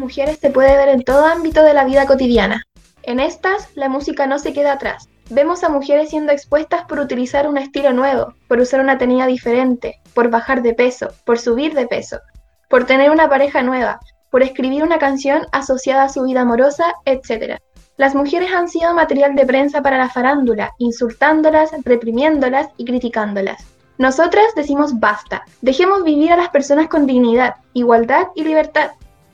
mujeres se puede ver en todo ámbito de la vida cotidiana. En estas, la música no se queda atrás. Vemos a mujeres siendo expuestas por utilizar un estilo nuevo, por usar una tenida diferente, por bajar de peso, por subir de peso, por tener una pareja nueva, por escribir una canción asociada a su vida amorosa, etc. Las mujeres han sido material de prensa para la farándula, insultándolas, reprimiéndolas y criticándolas. Nosotras decimos basta, dejemos vivir a las personas con dignidad, igualdad y libertad.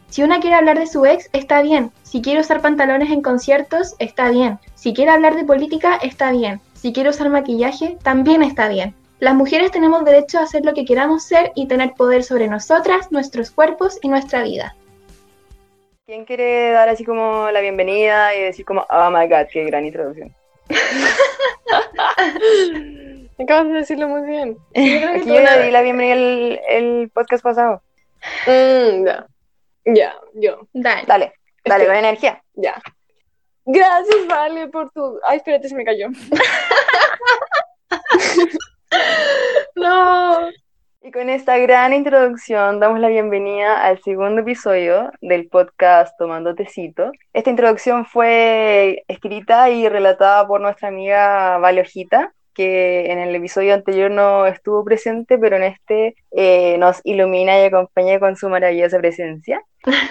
Si una quiere hablar de su ex, está bien. Si quiere usar pantalones en conciertos, está bien. Si quiere hablar de política, está bien. Si quiere usar maquillaje, también está bien. Las mujeres tenemos derecho a hacer lo que queramos ser y tener poder sobre nosotras, nuestros cuerpos y nuestra vida. ¿Quién quiere dar así como la bienvenida y decir como, oh my god, qué gran introducción? Acabas de decirlo muy bien. Aquí yo le di la bienvenida el, el podcast pasado. Mm, ya. Ya, yo. Dale. Dale, dale, con energía. Ya. Gracias, Vale, por tu. Ay, espérate, se me cayó. No. Y con esta gran introducción damos la bienvenida al segundo episodio del podcast Tomando Tecito. Esta introducción fue escrita y relatada por nuestra amiga Vale Ojita, que en el episodio anterior no estuvo presente, pero en este eh, nos ilumina y acompaña con su maravillosa presencia.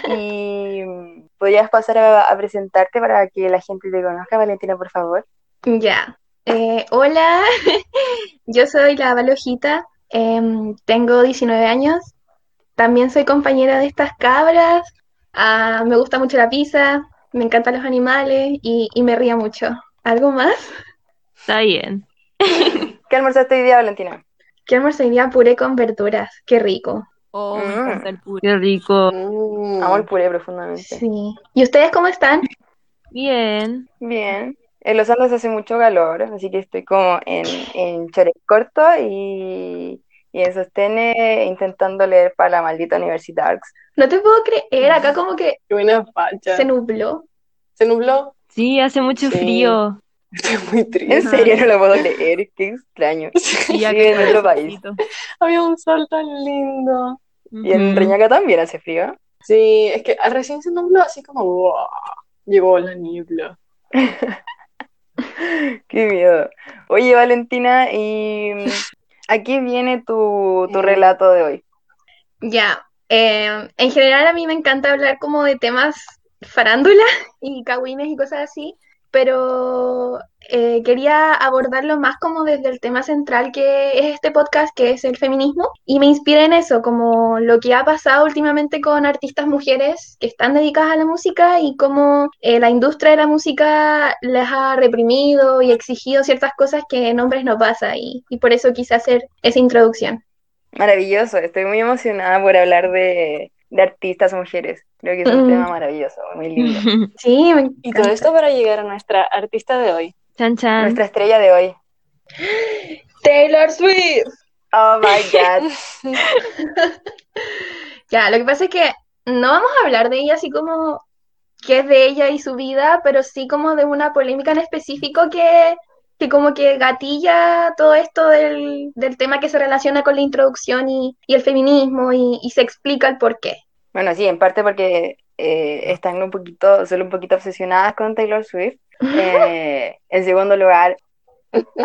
Y mm, podrías pasar a, a presentarte para que la gente te conozca, Valentina, por favor. Ya. Eh, hola, yo soy la Valojita, em, tengo 19 años, también soy compañera de estas cabras, ah, me gusta mucho la pizza, me encantan los animales y, y me río mucho. ¿Algo más? Está bien. ¿Qué almorzaste hoy día, Valentina? ¿Qué almorzaría puré con verduras? Qué rico. Oh, me encanta el puré. Qué rico. Mm. Amo el puré profundamente. Sí. ¿Y ustedes cómo están? Bien. Bien. En Los Andes hace mucho calor, así que estoy como en, en chores corto y, y en sostene intentando leer para la maldita Universidad. No te puedo creer, acá como que Qué buena facha. se nubló. ¿Se nubló? Sí, hace mucho Sí. frío. Estoy muy En triste. serio, no lo puedo creer, qué extraño. Sí, que en otro país. fresquito. Había un sol tan lindo. Y en. Reñaca también hace frío. Sí, es que recién se nubló así como, wow, llegó la niebla. Qué miedo. Oye, Valentina, ¿y a qué viene tu, tu Eh. relato de hoy? Ya, eh, en general a mí me encanta hablar como de temas farándula y cagüines y cosas así, pero eh, quería abordarlo más como desde el tema central que es este podcast, que es el feminismo, y me inspira en eso, como lo que ha pasado últimamente con artistas mujeres que están dedicadas a la música y cómo eh, la industria de la música les ha reprimido y exigido ciertas cosas que en hombres no pasa, y, y por eso quise hacer esa introducción. Maravilloso, estoy muy emocionada por hablar de, de artistas mujeres. Creo que es un Mm. tema maravilloso, muy lindo. Sí, me Y todo esto para llegar a nuestra artista de hoy. Chan chan. Nuestra estrella de hoy. Taylor Swift. Oh my God. Ya, lo que pasa es que no vamos a hablar de ella así como que es de ella y su vida, pero sí como de una polémica en específico que, que como que gatilla todo esto del, del tema que se relaciona con la introducción y, y el feminismo y, y se explica el por qué. Bueno, sí, en parte porque eh, están un poquito, solo un poquito obsesionadas con Taylor Swift. Eh, en segundo lugar,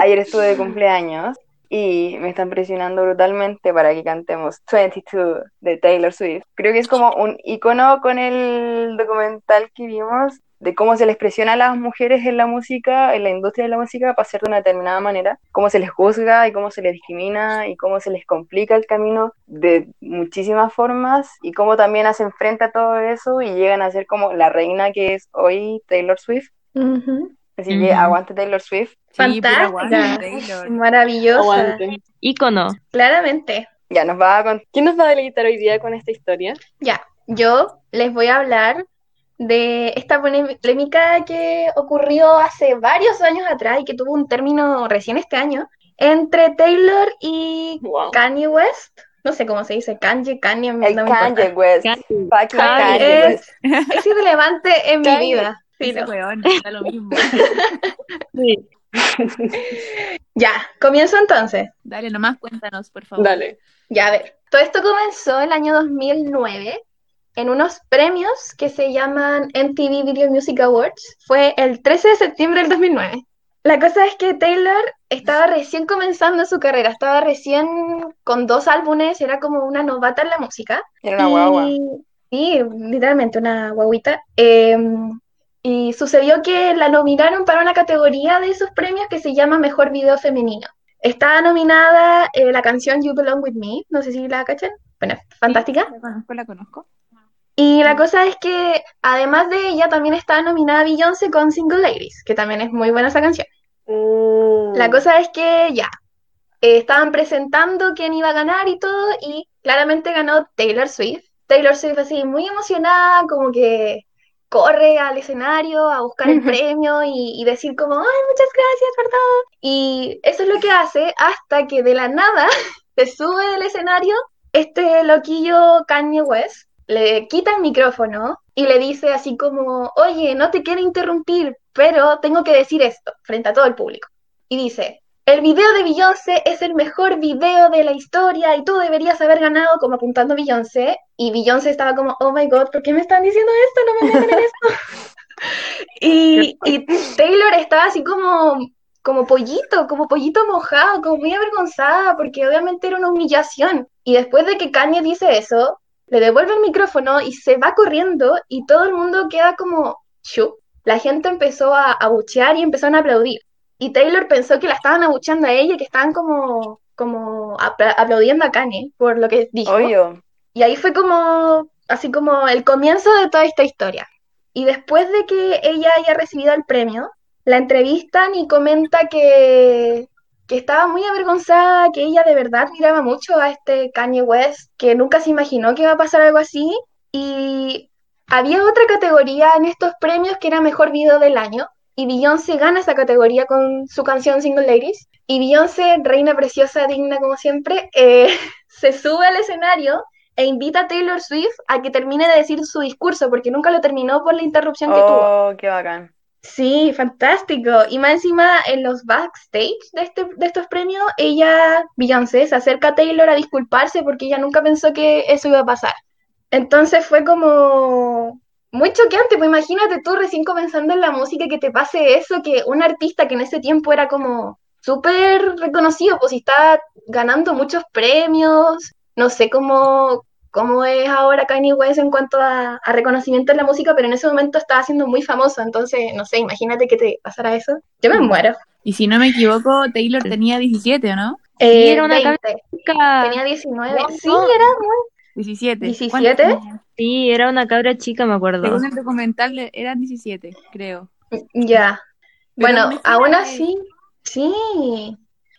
ayer estuve de cumpleaños y me están presionando brutalmente para que cantemos 22 de Taylor Swift. Creo que es como un icono con el documental que vimos de cómo se les presiona a las mujeres en la música, en la industria de la música, para ser de una determinada manera, cómo se les juzga y cómo se les discrimina y cómo se les complica el camino de muchísimas formas y cómo también hacen frente a todo eso y llegan a ser como la reina que es hoy Taylor Swift. Ujú. Así que aguante Taylor Swift. Sí, Fantástica. Taylor. Maravillosa, Aguante. Ícono. claramente. Ya nos va a contar. ¿Quién nos va a deleitar hoy día con esta historia? Ya, yo les voy a hablar de esta polémica que ocurrió hace varios años atrás y que tuvo un término recién este año entre Taylor y Wow. Kanye West. No sé cómo se dice, Kanye, Kanye, no Kanye importa. West. Kanye. Kanye Kanye West. es, es irrelevante en mi Kanye. vida. Ese Filo. weón, da lo mismo. Sí. Ya, comienzo entonces. Dale, nomás cuéntanos, por favor. Dale. Ya, a ver, todo esto comenzó el año 2009 en unos premios que se llaman MTV Video Music Awards. Fue el 13 de septiembre del 2009. La cosa es que Taylor estaba recién comenzando su carrera, estaba recién con dos álbumes, era como una novata en la música. Era una guagua. Y, sí, literalmente una guaguita. Eh, y sucedió que la nominaron para una categoría de esos premios que se llama Mejor Video Femenino. Estaba nominada eh, la canción You Belong With Me, no sé si la cachan. Bueno, fantástica. La conozco, la conozco. Y la cosa es que además de ella también está nominada Beyoncé con Single Ladies, que también es muy buena esa canción. Mm. La cosa es que ya, eh, estaban presentando quién iba a ganar y todo, y claramente ganó Taylor Swift. Taylor Swift así muy emocionada, como que corre al escenario a buscar el premio y, y decir como, ay, muchas gracias por todo. Y eso es lo que hace hasta que de la nada se sube del escenario este loquillo Kanye West, le quita el micrófono y le dice así como, oye, no te quiero interrumpir, pero tengo que decir esto frente a todo el público. Y dice, el video de Beyoncé es el mejor video de la historia y tú deberías haber ganado como apuntando a Beyoncé. Y Beyoncé estaba como, oh my god, ¿por qué me están diciendo esto? No me metan en esto. y, y Taylor estaba así como, como pollito, como pollito mojado, como muy avergonzada, porque obviamente era una humillación. Y después de que Kanye dice eso, le devuelve el micrófono y se va corriendo y todo el mundo queda como. La gente empezó a abuchear y empezaron a aplaudir. Y Taylor pensó que la estaban abucheando a ella, que estaban como, como apla- aplaudiendo a Kanye por lo que dijo. Obvio. Y ahí fue como, así como el comienzo de toda esta historia. Y después de que ella haya recibido el premio, la entrevistan y comenta que, que estaba muy avergonzada, que ella de verdad miraba mucho a este Kanye West, que nunca se imaginó que iba a pasar algo así. Y había otra categoría en estos premios que era Mejor Video del Año. Y Beyoncé gana esa categoría con su canción Single Ladies. Y Beyoncé, reina preciosa, digna como siempre, eh, se sube al escenario e invita a Taylor Swift a que termine de decir su discurso, porque nunca lo terminó por la interrupción que tuvo. Oh, qué bacán. Sí, fantástico. Y más encima, en los backstage de, este, de estos premios, ella, Beyoncé, se acerca a Taylor a disculparse porque ella nunca pensó que eso iba a pasar. Entonces fue como muy choqueante, pues imagínate tú recién comenzando en la música que te pase eso, que un artista que en ese tiempo era como súper reconocido, pues y estaba ganando muchos premios, no sé cómo, cómo es ahora Kanye West en cuanto a, a reconocimiento en la música, pero en ese momento estaba siendo muy famoso, entonces, no sé, imagínate que te pasara eso. Yo me muero. Y si no me equivoco, Taylor tenía 17, ¿o no? Eh, era una 20. Chica, Tenía 19. No, Sí, era muy... 17. 17? ¿Cuántos tenía? sí, era una cabra chica, me acuerdo. Según el documental, eran 17, creo. Ya. Pero Bueno, aún así, sí.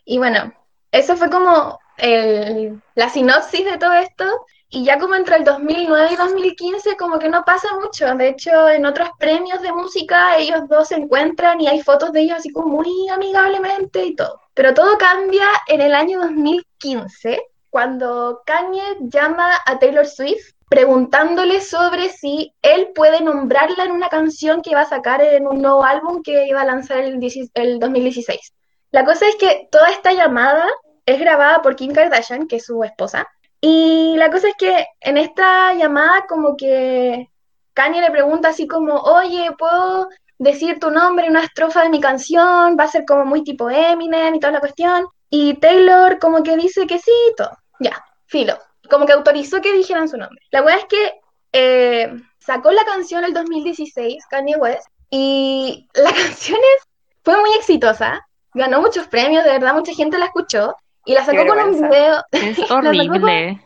Y bueno, eso fue como el, la sinopsis de todo esto. Y ya como entre el 2009 y 2015 como que no pasa mucho. De hecho, en otros premios de música ellos dos se encuentran y hay fotos de ellos así como muy amigablemente y todo. Pero todo cambia en el año 2015 cuando Kanye llama a Taylor Swift preguntándole sobre si él puede nombrarla en una canción que va a sacar en un nuevo álbum que iba a lanzar el, 10 el 2016. La cosa es que toda esta llamada es grabada por Kim Kardashian, que es su esposa, y la cosa es que en esta llamada como que Kanye le pregunta así como, oye, ¿puedo decir tu nombre en una estrofa de mi canción? Va a ser como muy tipo Eminem y toda la cuestión. Y Taylor como que dice que sí, todo. Ya, filo. Como que autorizó que dijeran su nombre. La verdad es que eh, sacó la canción el 2016, Kanye West, y la canción es- fue muy exitosa. Ganó muchos premios, de verdad, mucha gente la escuchó. Y la sacó con un video. Es con- horrible.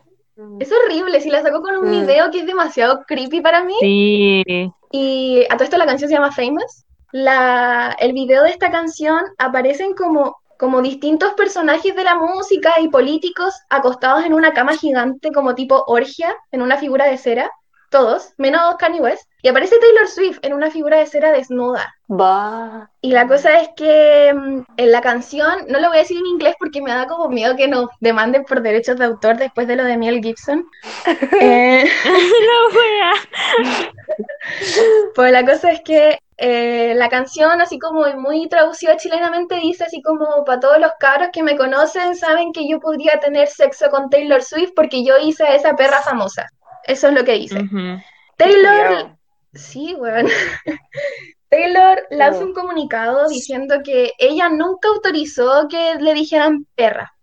Es horrible, si la sacó con un Mm. video que es demasiado creepy para mí. Sí. Y a todo esto la canción se llama Famous. La, el video de esta canción aparecen como, como distintos personajes de la música y políticos acostados en una cama gigante como tipo orgia, en una figura de cera. Todos, menos Kanye West. Y aparece Taylor Swift en una figura de cera desnuda. Va. Y la cosa es que mm, en la canción, no lo voy a decir en inglés porque me da como miedo que nos demanden por derechos de autor después de lo de Mel Gibson. Eh, La wea. pues la cosa es que eh, la canción, así como muy traducida chilenamente, dice así como para todos los cabros que me conocen, saben que yo podría tener sexo con Taylor Swift porque yo hice a esa perra famosa. Eso es lo que dice. Taylor, sí, weón. Taylor lanza No. un comunicado diciendo que ella nunca autorizó que le dijeran perra.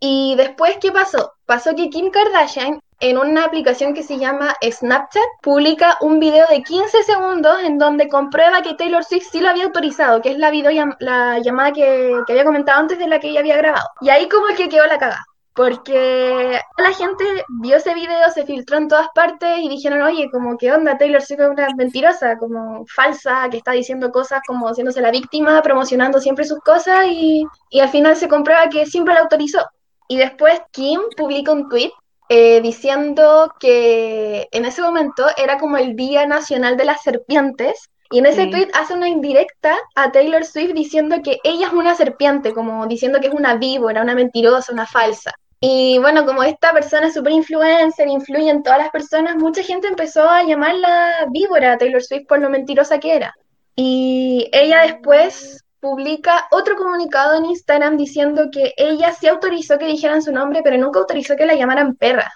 Y después, ¿qué pasó? Pasó que Kim Kardashian, en una aplicación que se llama Snapchat, publica un video de 15 segundos en donde comprueba que Taylor Swift sí lo había autorizado, que es la, videollam- la llamada que, que había comentado antes de la que ella había grabado. Y ahí como que quedó la cagada. Porque la gente vio ese video, se filtró en todas partes y dijeron, oye, como que onda, Taylor Swift es una mentirosa, como falsa, que está diciendo cosas como haciéndose la víctima, promocionando siempre sus cosas y, y al final se comprueba que siempre la autorizó. Y después Kim publica un tweet eh, diciendo que en ese momento era como el Día Nacional de las Serpientes. Y en ese Sí. tweet hace una indirecta a Taylor Swift diciendo que ella es una serpiente, como diciendo que es una víbora, una mentirosa, una falsa. Y bueno, como esta persona es súper influencer, influye en todas las personas, mucha gente empezó a llamarla víbora Taylor Swift por lo mentirosa que era. Y ella después publica otro comunicado en Instagram diciendo que ella sí autorizó que dijeran su nombre, pero nunca autorizó que la llamaran perra,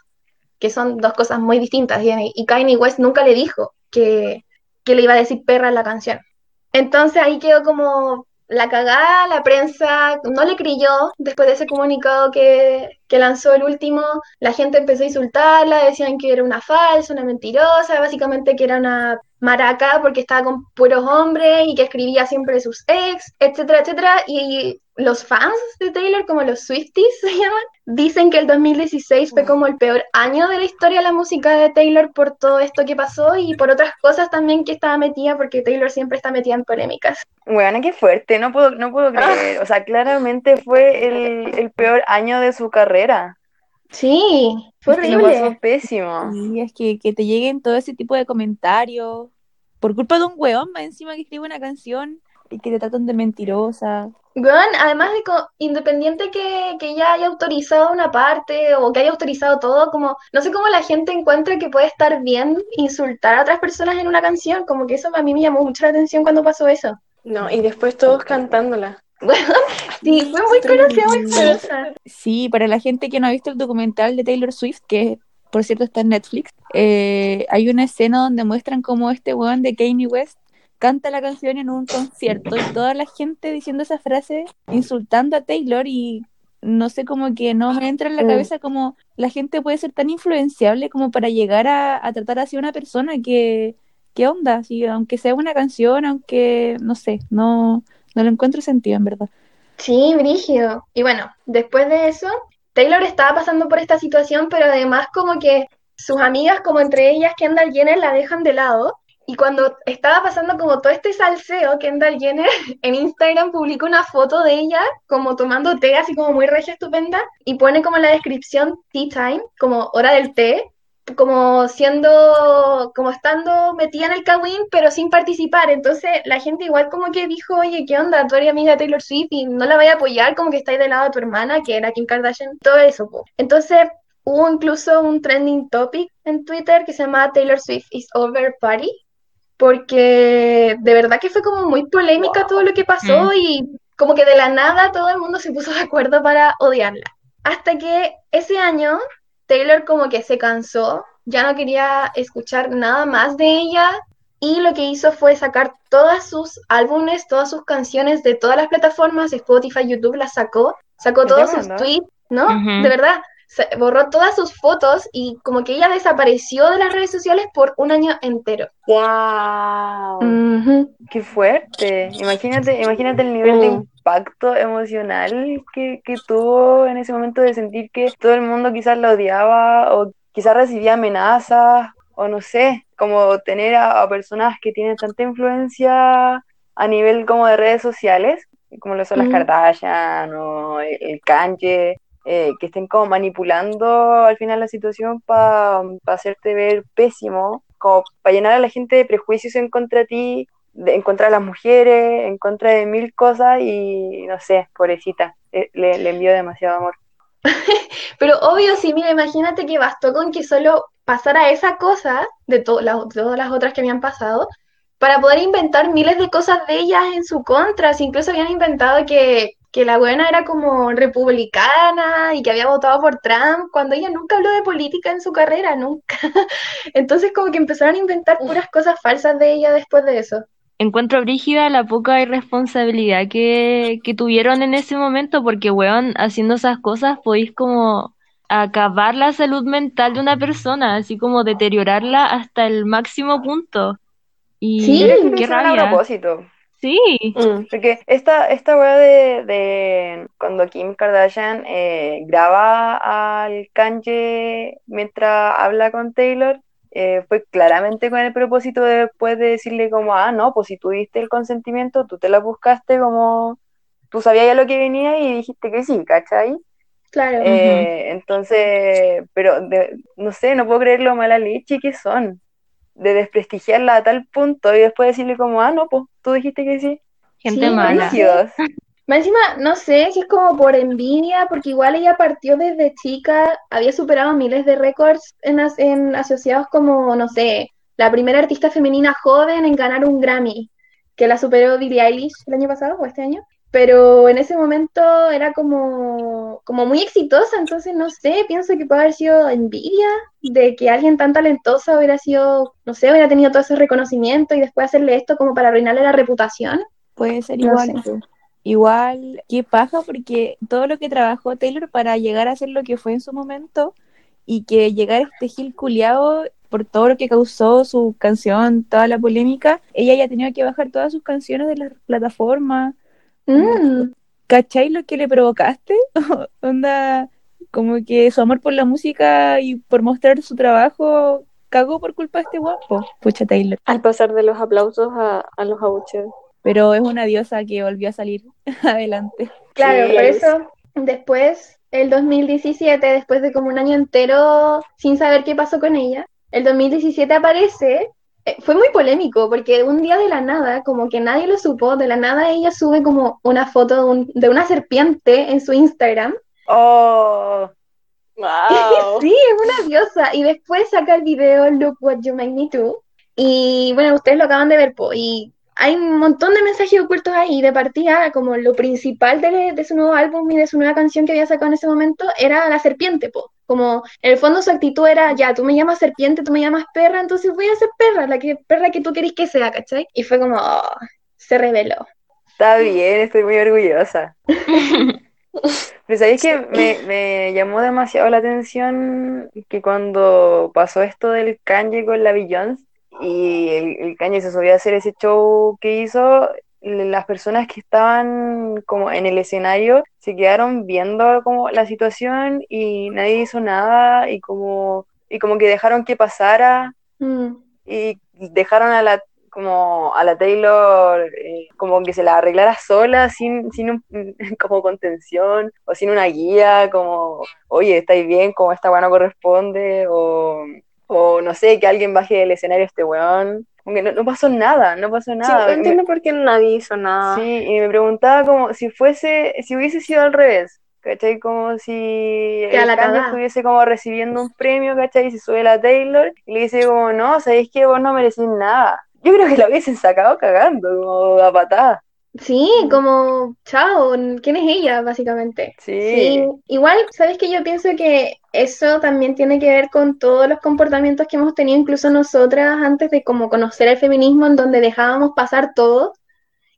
que son dos cosas muy distintas. Y, y Kanye West nunca le dijo que, que le iba a decir perra en la canción. Entonces ahí quedó como la cagada, la prensa no le creyó. Después de ese comunicado que, que lanzó el último, la gente empezó a insultarla, decían que era una falsa, una mentirosa, básicamente que era una maraca porque estaba con puros hombres y que escribía siempre sus ex, etcétera, etcétera, y los fans de Taylor, como los Swifties se llaman, dicen que el 2016 fue como el peor año de la historia de la música de Taylor por todo esto que pasó y por otras cosas también que estaba metida, porque Taylor siempre está metida en polémicas. Bueno, qué fuerte, no puedo, no puedo creer. O sea, claramente fue el, el peor año de su carrera. Sí, fue pasó horrible. pésimo. Y es que, que te lleguen todo ese tipo de comentarios por culpa de un weón más encima que escribe una canción y que te tratan de mentirosa. Weón, además de co- independiente que, que ella haya autorizado una parte o que haya autorizado todo, como no sé cómo la gente encuentra que puede estar bien insultar a otras personas en una canción, como que eso a mí me llamó mucho la atención cuando pasó eso. No, y después todos cantándola. Sí, fue muy conocida, muy famosa. Sí, para la gente que no ha visto el documental de Taylor Swift, que por cierto está en Netflix, eh, hay una escena donde muestran cómo este weón de Kanye West canta la canción en un concierto y toda la gente diciendo esa frase, insultando a Taylor y no sé, como que no me entra en la Mm. cabeza como la gente puede ser tan influenciable como para llegar a, a tratar así a una persona que, ¿qué onda? Si, aunque sea una canción, aunque, no sé, no, no le encuentro sentido en verdad. Sí, brígido. Y bueno, después de eso, Taylor estaba pasando por esta situación, pero además como que sus amigas, como entre ellas Kendall Jenner, la dejan de lado. Y cuando estaba pasando como todo este salseo, Kendall Jenner en Instagram publicó una foto de ella como tomando té, así como muy regia, estupenda, y pone como en la descripción tea time, como hora del té, como siendo, como estando metida en el Kawin, pero sin participar. Entonces la gente igual como que dijo, oye, ¿qué onda? Tú eres amiga de Taylor Swift y no la vaya a apoyar, como que estáis del lado de tu hermana, que era Kim Kardashian, todo eso. po. Entonces hubo incluso un trending topic en Twitter que se llama Taylor Swift is over party, porque de verdad que fue como muy polémica todo lo que pasó y como que de la nada todo el mundo se puso de acuerdo para odiarla. Hasta que ese año Taylor como que se cansó, ya no quería escuchar nada más de ella y lo que hizo fue sacar todas sus álbumes, todas sus canciones de todas las plataformas, Spotify, YouTube las sacó, sacó ¿Estás todos sus tweets, ¿no? De verdad, borró todas sus fotos y como que ella desapareció de las redes sociales por un año entero. ¡Wow! Ujú. ¡Qué fuerte! Imagínate, imagínate el nivel de Mm. impacto emocional que, que tuvo en ese momento de sentir que todo el mundo quizás la odiaba o quizás recibía amenazas o no sé, como tener a, a personas que tienen tanta influencia a nivel como de redes sociales, como lo son las Ujú. Kardashian o el, el Kanye, eh, que estén como manipulando al final la situación para hacerte ver pésimo, como para llenar a la gente de prejuicios en contra de ti, de- en contra de las mujeres, en contra de mil cosas y no sé, pobrecita, eh, le, le envío demasiado amor. Pero obvio, sí, mira, imagínate que bastó con que solo pasara esa cosa de, to- de todas las otras que habían pasado para poder inventar miles de cosas de ellas en su contra. Si incluso habían inventado que que la buena era como republicana y que había votado por Trump, cuando ella nunca habló de política en su carrera, nunca. Entonces como que empezaron a inventar puras cosas falsas de ella después de eso. Encuentro brígida la poca irresponsabilidad que, que tuvieron en ese momento, porque, weón, haciendo esas cosas podéis como acabar la salud mental de una persona, así como deteriorarla hasta el máximo punto. Y Sí, qué hicieron a rabia. propósito. Sí, Mm. Porque esta, esta weá de, de cuando Kim Kardashian eh, graba al Kanye mientras habla con Taylor, eh, fue claramente con el propósito de después de decirle como, ah, no, pues si tuviste el consentimiento, tú te la buscaste como, tú sabías ya lo que venía y dijiste que sí, ¿cachai? Claro. Eh, entonces, pero de- no sé, no puedo creer lo mala leche que son, de desprestigiarla a tal punto y después decirle como, ah, no, pues tú dijiste que sí. gente Sí, mala. Más encima, no sé si es como por envidia, porque igual ella partió desde chica, había superado miles de récords en, as- en asociados como, no sé, la primera artista femenina joven en ganar un Grammy, que la superó Billie Eilish el año pasado o este año. Pero en ese momento era como, como muy exitosa, entonces no sé, pienso que puede haber sido envidia de que alguien tan talentoso hubiera sido, no sé, hubiera tenido todo ese reconocimiento y después hacerle esto como para arruinarle la reputación. Puede ser No igual. sé. Igual, qué paja, porque todo lo que trabajó Taylor para llegar a ser lo que fue en su momento y que llegar a este Gil culiao por todo lo que causó su canción, toda la polémica, ella ya tenía que bajar todas sus canciones de las plataformas. Mm. ¿Cachai lo que le provocaste? Onda, como que su amor por la música y por mostrar su trabajo cagó por culpa de este guapo. Pucha Taylor. Al pasar de los aplausos a, a los abucheos. Pero es una diosa que volvió a salir adelante. Claro, Sí, por eso después, el 2017, después de como un año entero sin saber qué pasó con ella, el 2017 aparece, fue muy polémico porque un día de la nada, como que nadie lo supo, de la nada ella sube como una foto de, un- de una serpiente en su Instagram. Oh, ¡Wow! Sí, es una diosa. Y después saca el video Look What You Make Me Do. Y bueno, ustedes lo acaban de ver, po, y hay un montón de mensajes ocultos ahí. De partida, como lo principal de, de su nuevo álbum y de su nueva canción que había sacado en ese momento era la serpiente, po. Como en el fondo su actitud era, ya, tú me llamas serpiente, tú me llamas perra, entonces voy a ser perra, la que, perra que tú querís que sea, ¿cachai? Y fue como, oh, se reveló. está bien, estoy muy orgullosa. Pero sabéis que me, me llamó demasiado la atención que cuando pasó esto del Kanye con la Beyoncé y el, el Kanye se subió a hacer ese show que hizo, las personas que estaban como en el escenario se quedaron viendo como la situación y nadie hizo nada y como, y como que dejaron que pasara Mm. y dejaron a la como a la Taylor eh, como que se la arreglara sola sin, sin un, como contención o sin una guía como oye estáis bien como esta weá no corresponde o, o no sé que alguien baje del escenario este weón no, no pasó nada no pasó Sí, nada no entiendo por qué nadie hizo nada. Sí, y me preguntaba como si fuese, si hubiese sido al revés, ¿cachai? Como si el la estuviese como recibiendo un premio, ¿cachai? Y se sube la Taylor y le dice como, no, sabéis que vos no merecís nada. Yo creo que la hubiesen sacado cagando, como a patada. Sí, como, chao, ¿quién es ella, básicamente? Sí. Sí, igual, ¿sabes que Yo pienso que eso también tiene que ver con todos los comportamientos que hemos tenido incluso nosotras antes de como conocer el feminismo, en donde dejábamos pasar todo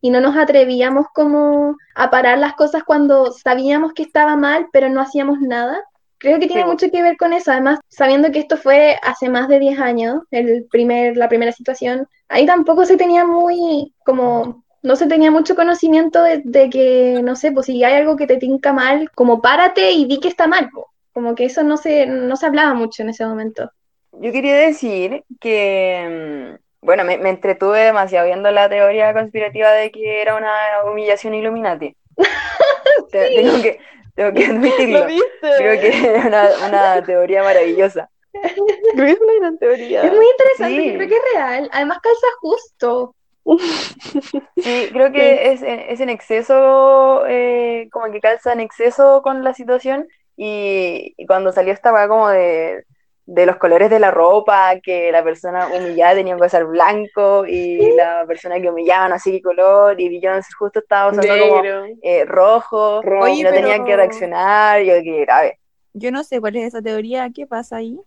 y no nos atrevíamos como a parar las cosas cuando sabíamos que estaba mal, pero no hacíamos nada. Creo que tiene Sí. mucho que ver con eso, además, sabiendo que esto fue hace más de 10 años, el primer, la primera situación, ahí tampoco se tenía muy, como, no se tenía mucho conocimiento de, de que, no sé, pues si hay algo que te tinca mal, como párate y di que está mal. Como que eso no se, no se hablaba mucho en ese momento. Yo quería decir que, mm, bueno, me, me entretuve demasiado viendo la teoría conspirativa de que era una humillación Illuminati. Te- Tengo que, tengo que admitirlo. ¿Lo viste? Creo que es una, una teoría maravillosa. Creo que es una gran teoría. Es muy interesante, Sí. yo creo que es real. Además calza justo. Sí, creo que es, en- es en exceso, eh, como que calza en exceso con la situación y, y cuando salió esta weá como de, de los colores de la ropa, que la persona humillada tenía que usar blanco y la persona que humillaba no sé qué color y Beyoncé justo estaba usando como eh, rojo Rojo. y no Oye, tenía pero- que reaccionar, yo que grave. Yo no sé cuál es esa teoría, ¿qué pasa ahí?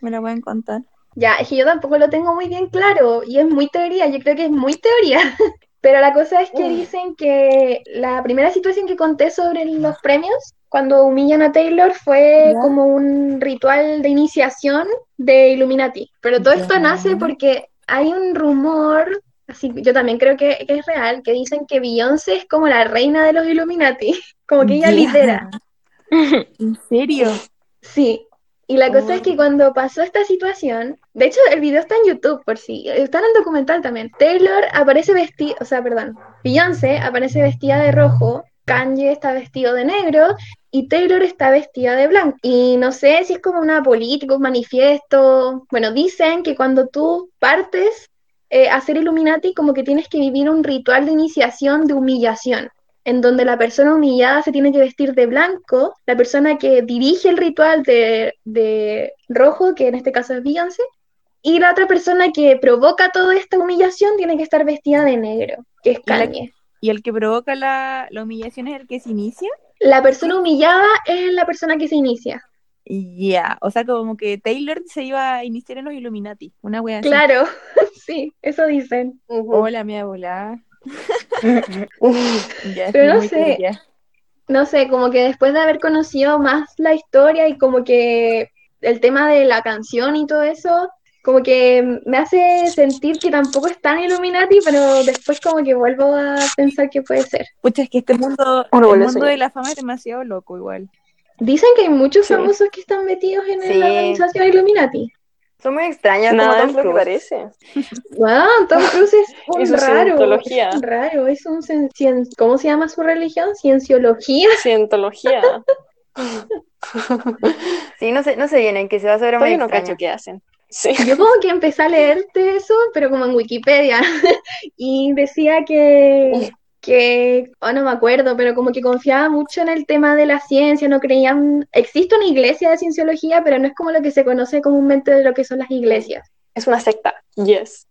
Me la pueden contar. Ya, es que yo tampoco lo tengo muy bien claro y es muy teoría, yo creo que es muy teoría. Pero la cosa es que dicen que la primera situación que conté sobre los premios, cuando humillan a Taylor, fue como un ritual de iniciación de Illuminati. Pero todo esto Ya. nace porque hay un rumor, así yo también creo que, que es real, que dicen que Beyoncé es como la reina de los Illuminati, como que ella Ya. lidera. ¿En serio? Sí, y la cosa Oh. es que cuando pasó esta situación, de hecho el video está en YouTube por si, está en el documental también. Taylor aparece vestida, o sea, perdón, Beyoncé aparece vestida de rojo, Kanye está vestido de negro y Taylor está vestida de blanco. Y no sé si es como una política, un manifiesto. Bueno, dicen que cuando tú partes eh, a ser Illuminati, como que tienes que vivir un ritual de iniciación de humillación en donde la persona humillada se tiene que vestir de blanco, la persona que dirige el ritual de, de rojo, que en este caso es Beyoncé, y la otra persona que provoca toda esta humillación tiene que estar vestida de negro, que es Kanye. ¿Y el que provoca la, la humillación es el que se inicia? La persona humillada es la persona que se inicia. Ya, o sea, como que Taylor se iba a iniciar en los Illuminati, una wea así. Claro, sí, eso dicen. Hola, mi abuela. Ya, Pero no sé. No sé, como que después de haber conocido más la historia y como que el tema de la canción y todo eso, como que me hace sentir que tampoco es tan Illuminati, pero después como que vuelvo a pensar que puede ser. Pucha, es que este mundo, el mundo de la fama es demasiado loco igual. Dicen que hay muchos Sí. famosos que están metidos en Sí. la organización Illuminati. Son muy extraños Nada como es lo Tom que parece. Wow, Tom Cruise es un su raro, es un raro, es un cien- ¿cómo se llama su religión? Cienciología. Cientología. Sí, no sé, no sé bien en qué se va a hacer muy no cacho qué hacen. Sí. Yo como que empecé a leerte eso, pero como en Wikipedia, y decía que, que, oh, no me acuerdo, pero como que confiaba mucho en el tema de la ciencia, no creían, existe una iglesia de cienciología, pero no es como lo que se conoce comúnmente de lo que son las iglesias. Es una secta. Yes.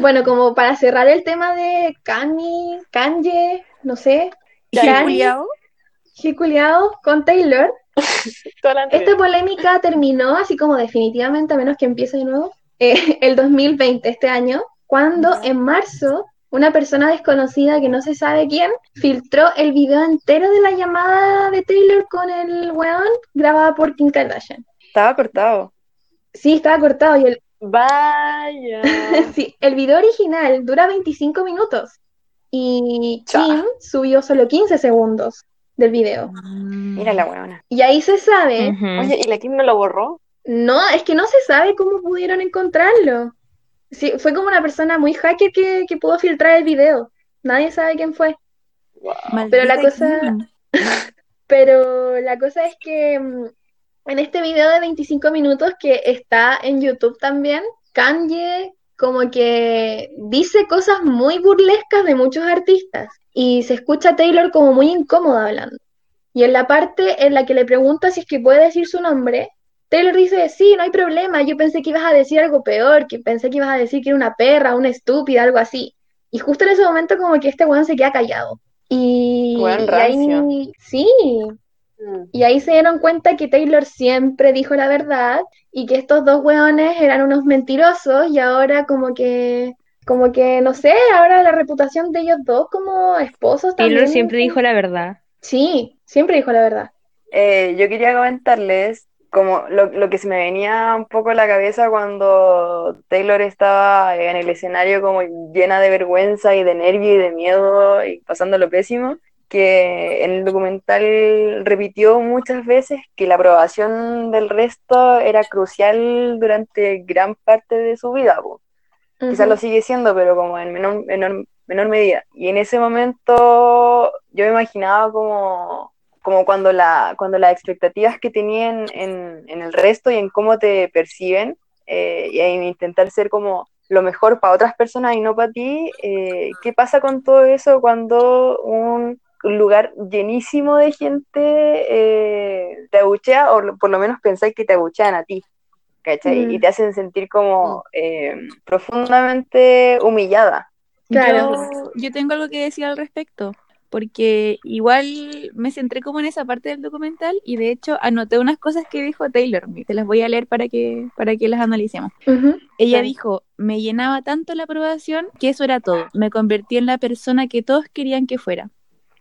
Bueno, como para cerrar el tema de Kanye, Kanye, no sé, ¿Y Kanye, Juliao? Jiculeado con Taylor, Esta polémica terminó así como definitivamente, a menos que empiece de nuevo, eh, el 2020, este año, cuando en marzo una persona desconocida que no se sabe quién filtró el video entero de la llamada de Taylor con el weón grabada por Kim Kardashian. Estaba cortado. Sí, estaba cortado y el, Vaya. sí, el video original dura 25 minutos y Cha. Kim subió solo 15 segundos del video. Mira la huevona. Y ahí se sabe. Oye, ¿y la Kim no lo borró? No, es que no se sabe cómo pudieron encontrarlo. Sí, fue como una persona muy hacker que, que pudo filtrar el video. Nadie sabe quién fue. Wow. Pero la cosa-. Pero la cosa es que mm, en este video de 25 minutos que está en YouTube también, Kanye como que dice cosas muy burlescas de muchos artistas y se escucha a Taylor como muy incómoda hablando. Y en la parte en la que le pregunta si es que puede decir su nombre, Taylor dice, sí, no hay problema, yo pensé que ibas a decir algo peor, que pensé que ibas a decir que era una perra, una estúpida, algo así. Y justo en ese momento como que este weón se queda callado. Y, y ahí, sí, Mm. y ahí se dieron cuenta que Taylor siempre dijo la verdad y que estos dos weones eran unos mentirosos y ahora como que, como que, no sé, ahora la reputación de ellos dos como esposos Taylor también. siempre dijo la verdad. Sí, siempre dijo la verdad. Eh, yo quería comentarles como lo, lo que se me venía un poco a la cabeza cuando Taylor estaba en el escenario como llena de vergüenza y de nervio y de miedo y pasándolo pésimo, que en el documental repitió muchas veces que la aprobación del resto era crucial durante gran parte de su vida, po. Quizás lo sigue siendo, pero como en menor, menor, menor medida. Y en ese momento yo me imaginaba como, como cuando, la, cuando las expectativas que tenían en, en el resto y en cómo te perciben, eh, y en intentar ser como lo mejor para otras personas y no para ti, eh, ¿qué pasa con todo eso cuando un lugar llenísimo de gente eh, te abuchea o por lo menos pensáis que te abuchean a ti? ¿cachai? Mm. Y te hacen sentir como eh, profundamente humillada. Claro. Yo, yo tengo algo que decir al respecto, porque igual me centré como en esa parte del documental y de hecho anoté unas cosas que dijo Taylor. Te las voy a leer para que, para que las analicemos. Ella dijo, me llenaba tanto la aprobación que eso era todo. Me convertí en la persona que todos querían que fuera.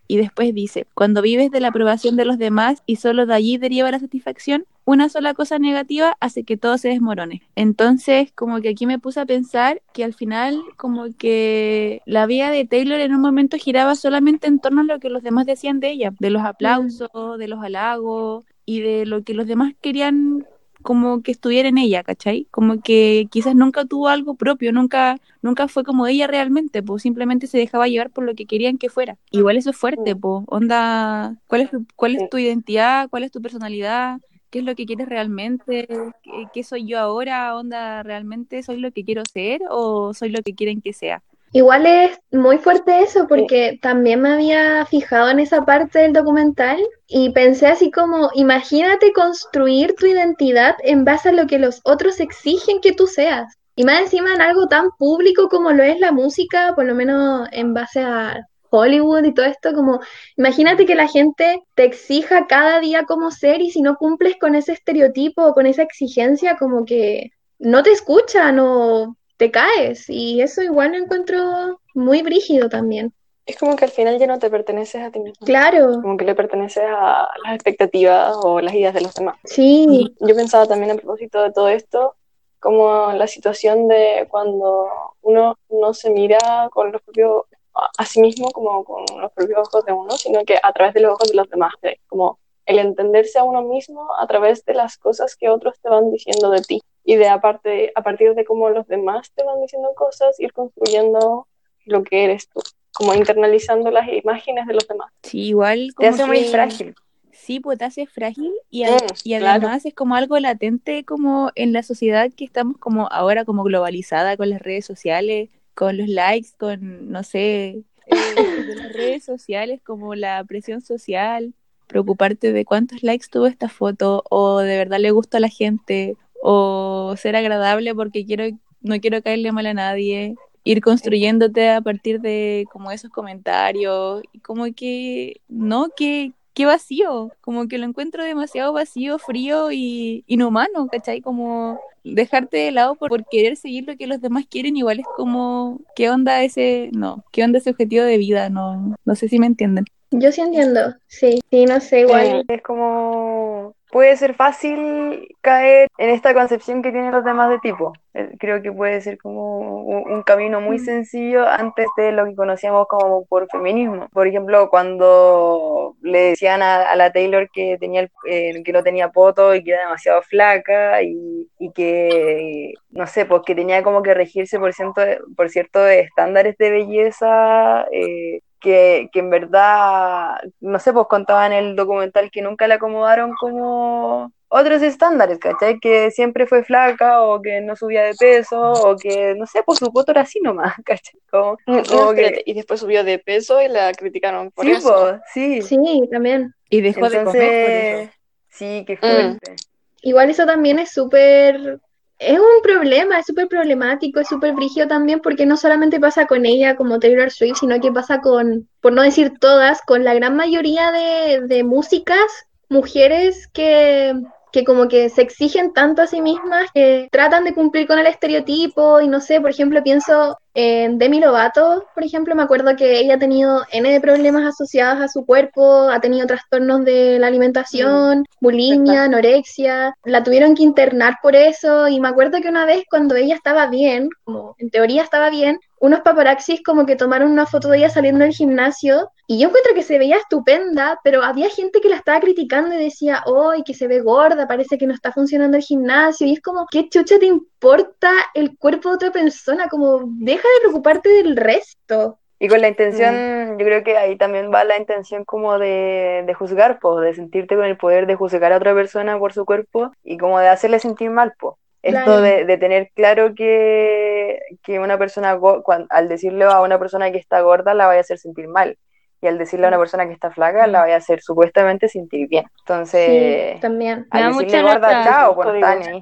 Y después dice, cuando vives de la aprobación de los demás y solo de allí deriva la satisfacción, una sola cosa negativa hace que todo se desmorone. Entonces, como que aquí me puse a pensar que al final, como que la vida de Taylor en un momento giraba solamente en torno a lo que los demás decían de ella, de los aplausos, de los halagos y de lo que los demás querían como que estuviera en ella, ¿cachai? Como que quizás nunca tuvo algo propio, nunca, nunca fue como ella realmente, pues simplemente se dejaba llevar por lo que querían que fuera. Igual eso es fuerte, pues, onda, ¿cuál es, tu- cuál es tu identidad? ¿Cuál es tu personalidad? ¿Qué es lo que quieres realmente? ¿Qué, qué soy yo ahora? ¿Onda realmente soy lo que quiero ser o soy lo que quieren que sea? Igual es muy fuerte eso porque también me había fijado en esa parte del documental y pensé así como, imagínate construir tu identidad en base a lo que los otros exigen que tú seas. Y más encima en algo tan público como lo es la música, por lo menos en base a Hollywood y todo esto, como imagínate que la gente te exija cada día cómo ser y si no cumples con ese estereotipo o con esa exigencia, como que no te escuchan o te caes. Y eso igual lo encuentro muy brígido también. Es como que al final ya no te perteneces a ti mismo. Claro, Como que le perteneces a las expectativas o las ideas de los demás. sí, Yo pensaba también a propósito de todo esto, como la situación de cuando uno no se mira con los propios, a, a sí mismo como con los propios ojos de uno, sino que a través de los ojos de los demás, de- como el entenderse a uno mismo a través de las cosas que otros te van diciendo de ti y de aparte, a partir de cómo los demás te van diciendo cosas, ir construyendo lo que eres tú, como internalizando las imágenes de los demás. Sí, igual Te hace muy frágil. Sí, pues te hace frágil y, Mm, y claro. además es como algo latente como en la sociedad que estamos como ahora como globalizada con las redes sociales, con los likes, con, no sé, eh, de las redes sociales como la presión social, preocuparte de cuántos likes tuvo esta foto o de verdad le gusta a la gente o ser agradable porque quiero no quiero caerle mal a nadie, ir construyéndote a partir de como esos comentarios y como que no que qué vacío, como que lo encuentro demasiado vacío, frío y inhumano, ¿cachai? Como dejarte de lado por, por querer seguir lo que los demás quieren, igual es como, ¿qué onda ese, no, qué onda ese objetivo de vida? No, no sé si me entienden. yo sí entiendo, sí, sí, no sé, igual. Es como, puede ser fácil caer en esta concepción que tienen los demás de tipo. Eh, Creo que puede ser como un, camino muy Mm. sencillo antes de lo que conocíamos como por feminismo. Por ejemplo, cuando le decían a, a la Taylor que, tenía el- eh, que no tenía poto y que era demasiado flaca y, y que, no sé, pues que tenía como que regirse por, ciento de- por ciertos estándares de belleza. eh, que, que en verdad, no sé, pues contaba en el documental que nunca la acomodaron como otros estándares, ¿cachai? Que siempre fue flaca o que no subía de peso o que, no sé, pues su poto era así nomás, ¿cachai? Como, No, como que- Y después subió de peso y la criticaron por sí, eso. pues, sí. Sí, también. Y dejó de comer por eso. sí, qué fuerte. Igual eso también es súper, es un problema, es súper problemático, es súper brígido también porque no solamente pasa con ella como Taylor Swift, sino que pasa con, por no decir todas, con la gran mayoría de, de músicas, mujeres que, que como que se exigen tanto a sí mismas que tratan de cumplir con el estereotipo y no sé, por ejemplo, pienso en Demi Lovato, por ejemplo, me acuerdo que ella ha tenido N de problemas asociados a su cuerpo, ha tenido trastornos de la alimentación, bulimia, anorexia, la tuvieron que internar por eso y me acuerdo que una vez cuando ella estaba bien, como en teoría estaba bien, unos paparazzis como que tomaron una foto de ella saliendo del gimnasio y yo encuentro que se veía estupenda, pero había gente que la estaba criticando y decía, ¡ay, que se ve gorda! Parece que no está funcionando el gimnasio. Y es como, ¿qué chucha te importa el cuerpo de otra persona? Como, deja de preocuparte del resto. Y con la intención, yo creo que ahí también va la intención como de, de juzgar, pues, de sentirte con el poder de juzgar a otra persona por su cuerpo y como de hacerle sentir mal, pues. Esto Claro. de, de tener claro que, que una persona, go- cuan- al decirle a una persona que está gorda, la vaya a hacer sentir mal. Y al decirle a una persona que está flaca, la vaya a hacer supuestamente sentir bien. Entonces, sí, también. Me da mucha gorda, lata. chao, está ahí.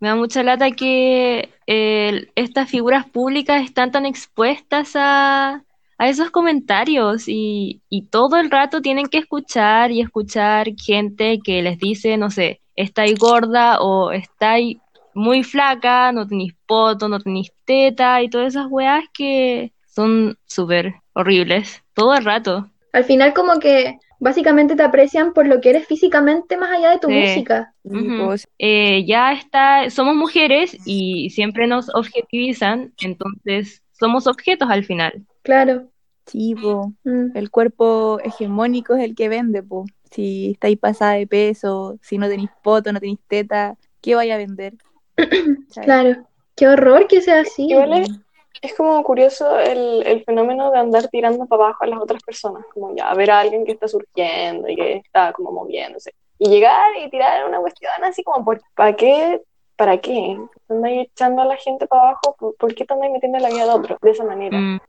Me da mucha lata que eh, estas figuras públicas están tan expuestas a, a esos comentarios y, y todo el rato tienen que escuchar y escuchar gente que les dice, no sé, estáis gorda o estáis muy flaca, no tenéis poto, no tenéis teta y todas esas weas que son súper horribles todo el rato. Al final como que básicamente te aprecian por lo que eres físicamente más allá de tu Sí. música. Pues, Eh, ya está, somos mujeres y siempre nos objetivizan, entonces somos objetos al final. Claro. sí, po. Mm. El cuerpo hegemónico es el que vende, po. Si estáis pasada de peso, si no tenéis poto, no tenéis teta, ¿qué vaya a vender? Claro. Qué horror que sea así. Igual es, es como curioso el, el fenómeno de andar tirando para abajo a las otras personas, como ya ver a alguien que está surgiendo y que está como moviéndose. Y llegar y tirar una cuestión así como, ¿por, ¿para qué? ¿Para qué? ¿Andáis echando a la gente para abajo? ¿Por, por qué te andáis metiendo en la vida de otro de esa manera? Mm.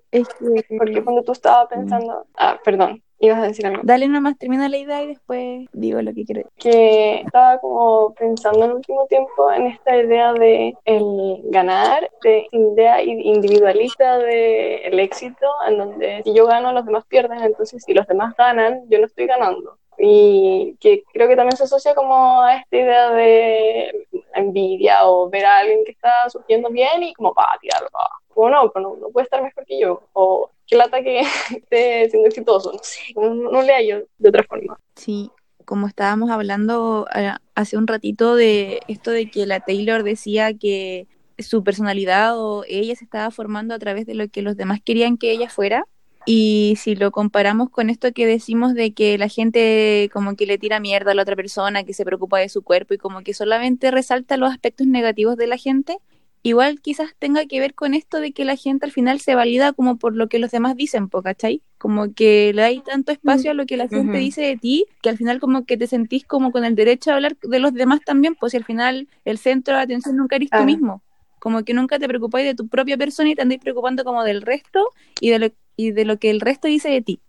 Porque cuando tú estabas pensando... Ah, perdón, ibas a decir algo. Dale nomás, termina la idea y después digo lo que quiero decir. que estaba como pensando en el último tiempo en esta idea de el ganar, de idea individualista de el éxito, en donde si yo gano, los demás pierden, entonces si los demás ganan, yo no estoy ganando. Y que creo que también se asocia como a esta idea de envidia o ver a alguien que está surgiendo bien y como para tirarlo para abajo. Como no, pero no, no puede estar mejor que yo. O qué lata que esté siendo exitoso, no sé, no le hallo de otra forma. Sí, como estábamos hablando eh, hace un ratito de esto de que la Taylor decía que su personalidad o ella se estaba formando a través de lo que los demás querían que ella fuera. Y si lo comparamos con esto que decimos de que la gente como que le tira mierda a la otra persona, que se preocupa de su cuerpo y como que solamente resalta los aspectos negativos de la gente, igual quizás tenga que ver con esto de que la gente al final se valida como por lo que los demás dicen, po, ¿cachai? Como que le hay tanto espacio a lo que la gente dice de ti, que al final como que te sentís como con el derecho a hablar de los demás también, pues si al final el centro de atención nunca eres tú mismo. Como que nunca te preocupáis de tu propia persona y te andáis preocupando como del resto y de lo, y de lo que el resto dice de ti.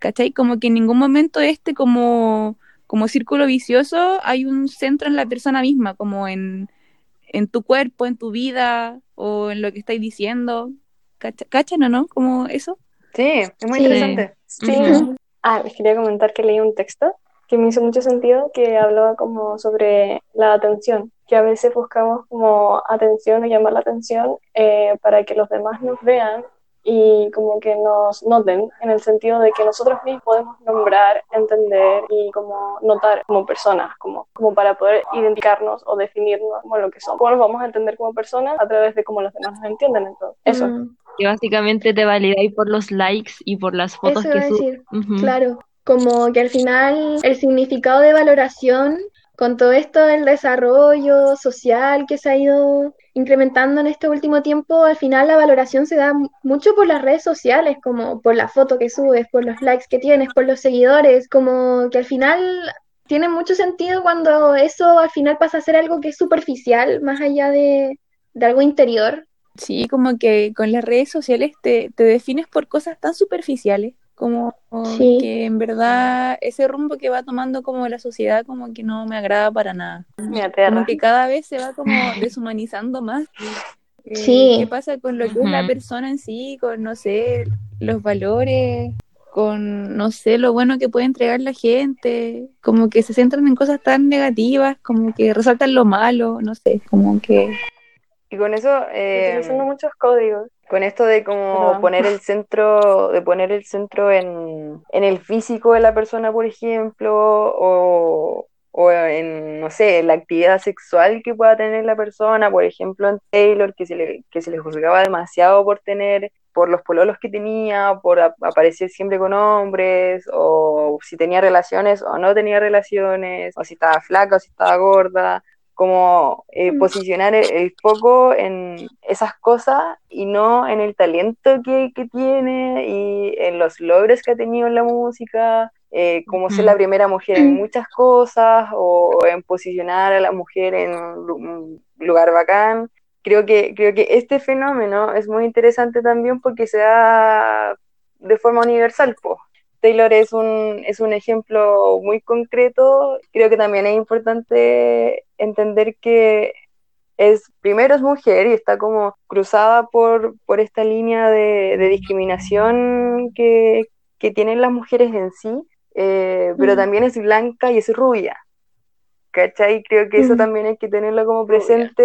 ¿Cachai? Como que en ningún momento este como, como círculo vicioso hay un centro en la persona misma, como en, en tu cuerpo, en tu vida o en lo que estáis diciendo. ¿Cacha- ¿Cachan o no? Como eso. Sí, es muy Sí. interesante. Sí. Ah, les quería comentar que leí un texto que me hizo mucho sentido, que hablaba como sobre la atención, que a veces buscamos como atención o llamar la atención eh, para que los demás nos vean y como que nos noten, en el sentido de que nosotros mismos podemos nombrar, entender y como notar como personas, como, como para poder identificarnos o definirnos como lo que somos. ¿Cómo nos vamos a entender como personas? A través de cómo los demás nos entienden, entonces. Eso. Mm, que básicamente te validáis por los likes y por las fotos Eso iba que a subes. decir. Claro, como que al final el significado de valoración con todo esto del desarrollo social que se ha ido incrementando en este último tiempo, al final la valoración se da mu- mucho por las redes sociales, como por la foto que subes, por los likes que tienes, por los seguidores, como que al final tiene mucho sentido cuando eso al final pasa a ser algo que es superficial, más allá de, de algo interior. Sí, como que con las redes sociales te defines por cosas tan superficiales, como Sí. que en verdad ese rumbo que va tomando como la sociedad como que no me agrada para nada. Me aterra. Como que cada vez se va como deshumanizando más. Eh, Sí. ¿Qué pasa con lo que es la persona en sí, con, no sé, los valores, con, no sé, lo bueno que puede entregar la gente? Como que se centran en cosas tan negativas, como que resaltan lo malo, no sé, como que... Y con eso, eh, Utilizando muchos códigos. Con esto de como poner el centro, de poner el centro en, en el físico de la persona, por ejemplo, o, o en, no sé, la actividad sexual que pueda tener la persona, por ejemplo, en Taylor, que se le, que se le juzgaba demasiado por tener, por los pololos que tenía, por ap- aparecer siempre con hombres, o si tenía relaciones o no tenía relaciones, o si estaba flaca o si estaba gorda, como eh, Mm. posicionar el, el foco en esas cosas y no en el talento que, que tiene y en los logros que ha tenido en la música, eh, como ser la primera mujer en muchas cosas o en posicionar a la mujer en un lugar bacán. Creo que, creo que este fenómeno es muy interesante también porque se da de forma universal, po. Taylor es un, es un ejemplo muy concreto. Creo que también es importante entender que es, primero es mujer y está como cruzada por, por esta línea de, de discriminación que, que tienen las mujeres en sí, eh, pero Mm. también es blanca y es rubia. ¿Cachai? Creo que eso Mm. también hay que tenerlo como presente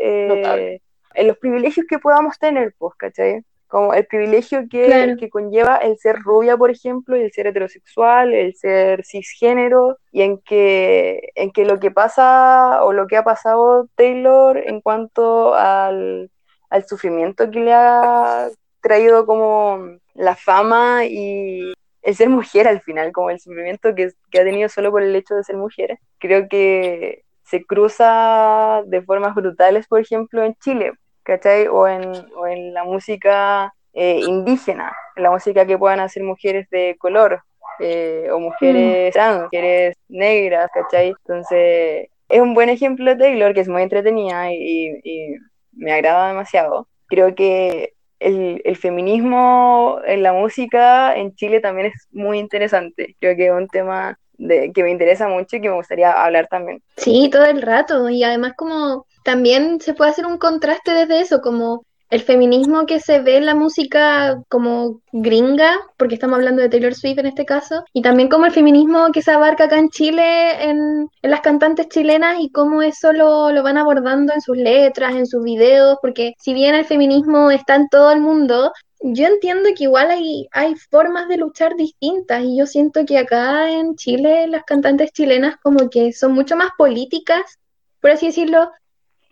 eh, en los privilegios que podamos tener, pues, ¿cachai? Como el privilegio que, Claro. que conlleva el ser rubia, por ejemplo, y el ser heterosexual, el ser cisgénero, y en que, en que lo que pasa o lo que ha pasado Taylor en cuanto al, al sufrimiento que le ha traído como la fama y el ser mujer al final, como el sufrimiento que, que ha tenido solo por el hecho de ser mujer, creo que se cruza de formas brutales, por ejemplo, en Chile, ¿cachai? O en, o en la música eh, indígena, en la música que puedan hacer mujeres de color, eh, o mujeres trans, mujeres negras, ¿cachai? Entonces, es un buen ejemplo de Taylor, que es muy entretenida y, y me agrada demasiado. Creo que el, el feminismo en la música en Chile también es muy interesante. Creo que es un tema de, que me interesa mucho y que me gustaría hablar también. Sí, todo el rato. Y además como también se puede hacer un contraste desde eso, como el feminismo que se ve en la música como gringa, porque estamos hablando de Taylor Swift en este caso, y también como el feminismo que se abarca acá en Chile en, en las cantantes chilenas y cómo eso lo, lo van abordando en sus letras, en sus videos, porque si bien el feminismo está en todo el mundo, yo entiendo que igual hay, hay formas de luchar distintas y yo siento que acá en Chile las cantantes chilenas como que son mucho más políticas, por así decirlo,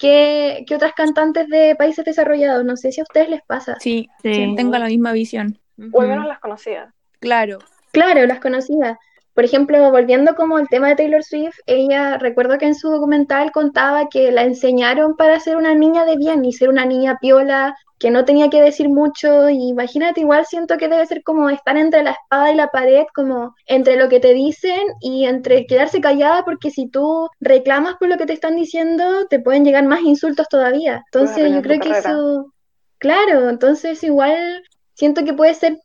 que, que otras cantantes de países desarrollados. No sé si a ustedes les pasa. Sí, Sí. tengo la misma visión. O al menos las conocía. Claro. Claro, las conocía. Por ejemplo, volviendo como al tema de Taylor Swift, ella recuerdo que en su documental contaba que la enseñaron para ser una niña de bien y ser una niña piola, que no tenía que decir mucho. Y imagínate, igual siento que debe ser como estar entre la espada y la pared, como entre lo que te dicen y entre quedarse callada, porque si tú reclamas por lo que te están diciendo, te pueden llegar más insultos todavía. Entonces, yo creo que carrera. eso, claro, entonces igual siento que puede ser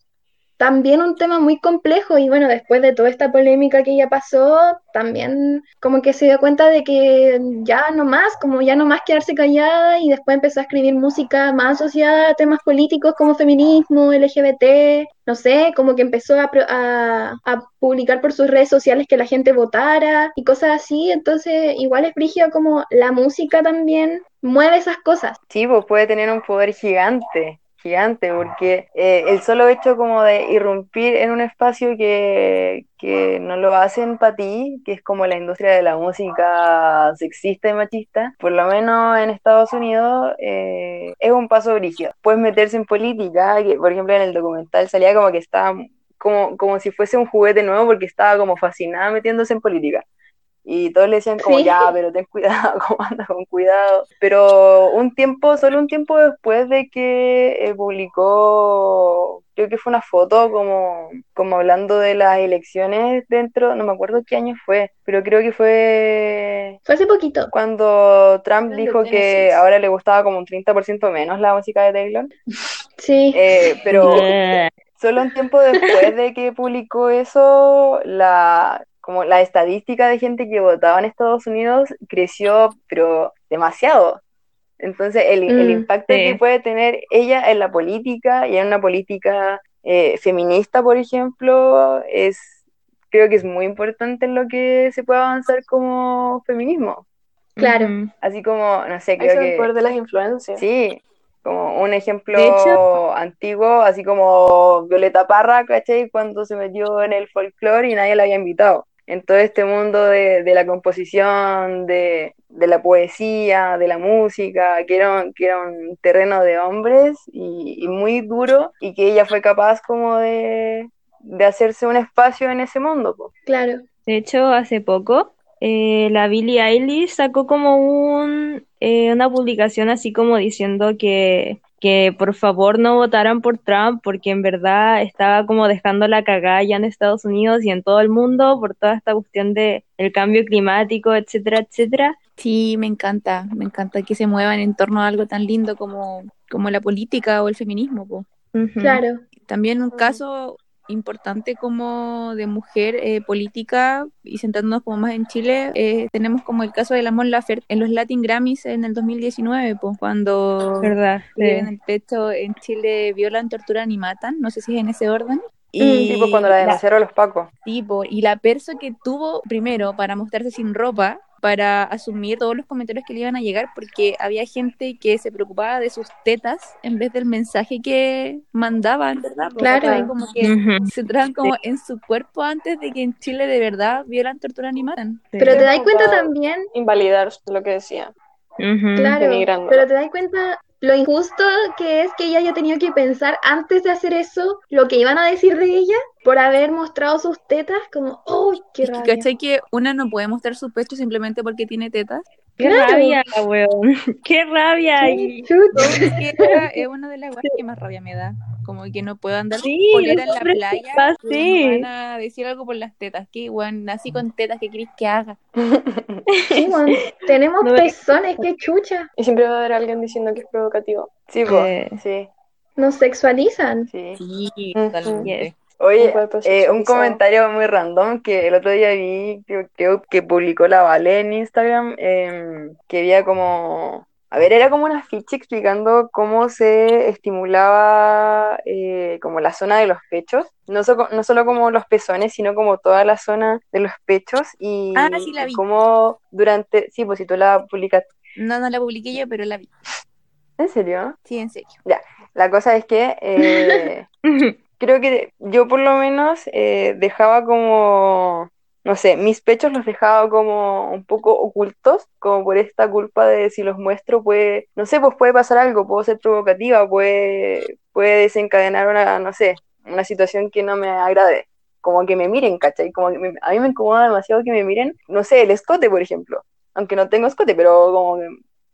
también un tema muy complejo y bueno, después de toda esta polémica que ya pasó, también como que se dio cuenta de que ya no más, como ya no más quedarse callada y después empezó a escribir música más asociada a temas políticos como feminismo, LGBT, no sé, como que empezó a, a, a publicar por sus redes sociales que la gente votara y cosas así, entonces igual es brígido como la música también mueve esas cosas. Sí, pues puede tener un poder gigante, gigante, porque eh, el solo hecho como de irrumpir en un espacio que, que no lo hacen para ti, que es como la industria de la música sexista y machista, por lo menos en Estados Unidos, eh, es un paso brígido. Puedes meterse en política, que por ejemplo en el documental salía como que estaba como, como si fuese un juguete nuevo porque estaba como fascinada metiéndose en política. Y todos le decían como, Sí. ya, pero ten cuidado, como anda con cuidado. Pero un tiempo, solo un tiempo después de que eh, publicó, creo que fue una foto como, como hablando de las elecciones dentro, no me acuerdo qué año fue, pero creo que fue Fue hace poquito. cuando Trump dijo que ahora le gustaba como un 30% menos la música de Taylor. Sí. Eh, pero solo un tiempo después de que publicó eso, la, como la estadística de gente que votaba en Estados Unidos creció, pero demasiado. Entonces, el, el Mm, impacto sí. que puede tener ella en la política y en una política eh, feminista, por ejemplo, es creo que es muy importante en lo que se puede avanzar como feminismo. Claro. Ujú. Así como, no sé, creo es el que... poder de las influencias. Sí, como un ejemplo hecho- antiguo, así como Violeta Parra, ¿cachai? Cuando se metió en el folclore y nadie la había invitado. En todo este mundo de, de la composición, de, de la poesía, de la música, que era, un- que terreno de hombres y, muy duro, y que ella fue capaz como de, de hacerse un espacio en ese mundo. Claro. De hecho, hace poco eh, la Billie Eilish sacó como un, eh, una publicación así como diciendo que, que por favor no votaran por Trump porque en verdad estaba como dejando la cagada ya en Estados Unidos y en todo el mundo por toda esta cuestión de el cambio climático, etcétera, etcétera. Sí, me encanta, me encanta que se muevan en torno a algo tan lindo como, como la política o el feminismo. po. Claro. También un caso importante como de mujer eh, política y sentándonos como más en Chile, eh, tenemos como el caso de la Mon Laferte en los Latin Grammys en el 2019, pues, cuando ¿Verdad? en Sí. el pecho en Chile violan, torturan y matan, no sé si es en ese orden. Y tipo cuando la la- denunciaron los pacos. tipo, y la perso que tuvo primero para mostrarse sin ropa, para asumir todos los comentarios que le iban a llegar, porque había gente que se preocupaba de sus tetas en vez del mensaje que mandaban, ¿verdad? Porque Claro. como que se traban como en su cuerpo antes de que en Chile de verdad vieran, torturan y matan. Pero te das cuenta también, Invalidar lo que decía. Claro, pero te das cuenta lo injusto que es que ella haya tenido que pensar antes de hacer eso lo que iban a decir de ella por haber mostrado sus tetas como, ¡oh, qué Es que, rabia! ¿cachai? Que una no puede mostrar su pecho simplemente porque tiene tetas. Qué Claro. rabia, weón. Qué rabia. Qué y- es una de las cosas que más rabia me da. Como que no puedo andar Sí, con polera en la playa. pasa, sí. me van a decir algo por las tetas. Que, bueno, nací con tetas, ¿qué querés que haga? Sí, weón, tenemos No, pezones, qué chucha. Y siempre va a haber alguien diciendo que es provocativo. Sí, Eh. sí, Nos sexualizan. sí. Sí, totalmente. Oye, Un eh, un comentario muy random que el otro día vi, creo, creo que publicó la Vale en Instagram, em, que había como, a ver, era como una ficha explicando cómo se estimulaba eh, como la zona de los pechos, no, so- no solo como los pezones, sino como toda la zona de los pechos y Ah, sí la vi. cómo durante, sí, pues si tú la publicaste, No, no la publiqué yo, pero la vi. ¿en serio? Sí, en serio. La cosa es que eh, creo que yo por lo menos eh, dejaba como, no sé, mis pechos los dejaba como un poco ocultos, como por esta culpa de si los muestro puede, no sé, pues puede pasar algo, puedo ser provocativa, puede, puede desencadenar una, no sé, una situación que no me agrade. Como que me miren, ¿cachai? Como que me- a mí me incomoda demasiado que me miren, no sé, el escote, por ejemplo. Aunque no tengo escote, pero como que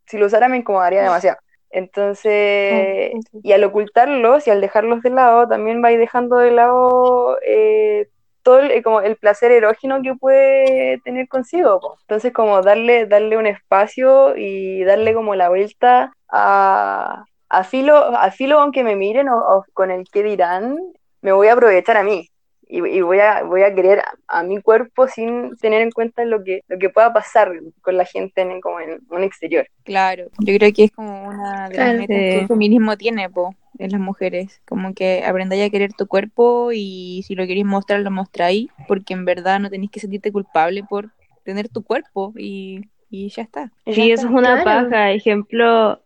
si lo usara me incomodaría demasiado. Entonces, y al ocultarlos y al dejarlos de lado, también vais dejando de lado eh, todo el, eh, como el placer erógeno que puede tener consigo. po. Entonces, como darle, darle un espacio y darle como la vuelta a, a filo, a filo aunque me miren o, o con el que dirán, me voy a aprovechar a mí. Y, y voy a, voy a querer a, a mi cuerpo sin tener en cuenta lo que, lo que pueda pasar con la gente en, como en un exterior. Claro, yo creo que es como una de las Claro. metas que el feminismo tiene, po, en las mujeres. Como que aprendáis a querer tu cuerpo y si lo queréis mostrar, lo mostráis, porque en verdad no tenéis que sentirte culpable por tener tu cuerpo y, y ya está. Ya Sí, está. eso es una Claro. paja. Ejemplo,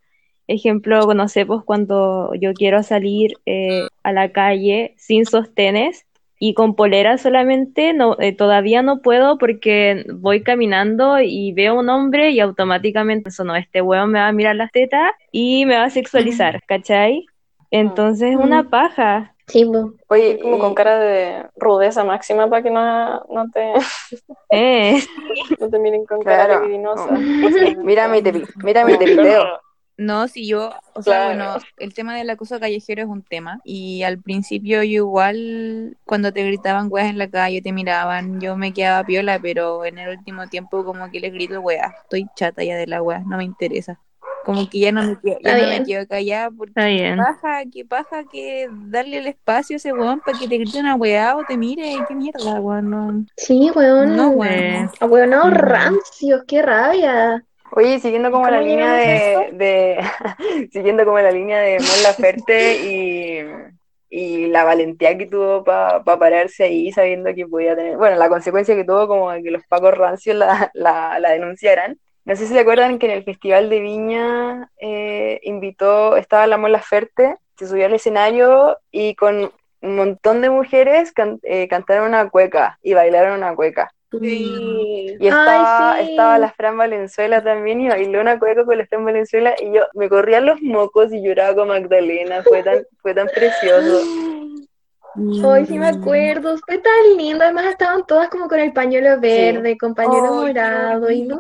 ejemplo, no sé, pues cuando yo quiero salir eh, a la calle sin sostenes y con polera solamente, no, eh, todavía no puedo porque voy caminando y veo un hombre y automáticamente eso no, este hueón me va a mirar las tetas y me va a sexualizar, ¿cachai? Entonces es una paja. Sí, po. Oye, Como con cara de rudeza máxima para que no, no, te, Eh, no te miren con cara Claro. libidinosa. Mira mi, mira mi tepiteo. No, si yo, o sea, bueno, el tema del acoso callejero es un tema y al principio yo igual cuando te gritaban weas en la calle, te miraban, yo me quedaba piola, pero en el último tiempo como que les grito weas, estoy chata ya de la wea, no me interesa. Como que ya no me quedo, ya no me bien. quedo callada porque está bien. paja, que paja que darle el espacio a ese weón para que te grite una weá o te mire, qué mierda, weón, no, Sí, weón. no, weón. A weonados Ujú. rancios, qué rabia. Oye, siguiendo como la ¿Cómo línea de, de siguiendo como la línea de Mon Laferte y, y la valentía que tuvo para pararse ahí sabiendo que podía tener, bueno, la consecuencia que tuvo como de que los pacos rancios la, la, la denunciaran. No sé si se acuerdan que en el Festival de Viña eh, invitó, estaba la Mon Laferte, se subió al escenario y con un montón de mujeres can- eh, cantaron una cueca y bailaron una cueca. Sí. Y estaba, Ay, sí. estaba la Fran Valenzuela también y bailó una cueca con la Fran Valenzuela y yo me corrían los mocos y lloraba con Magdalena, fue tan, fue tan precioso. Hoy sí me acuerdo, fue tan lindo. Además estaban todas como con el pañuelo verde, con pañuelo morado. Y no,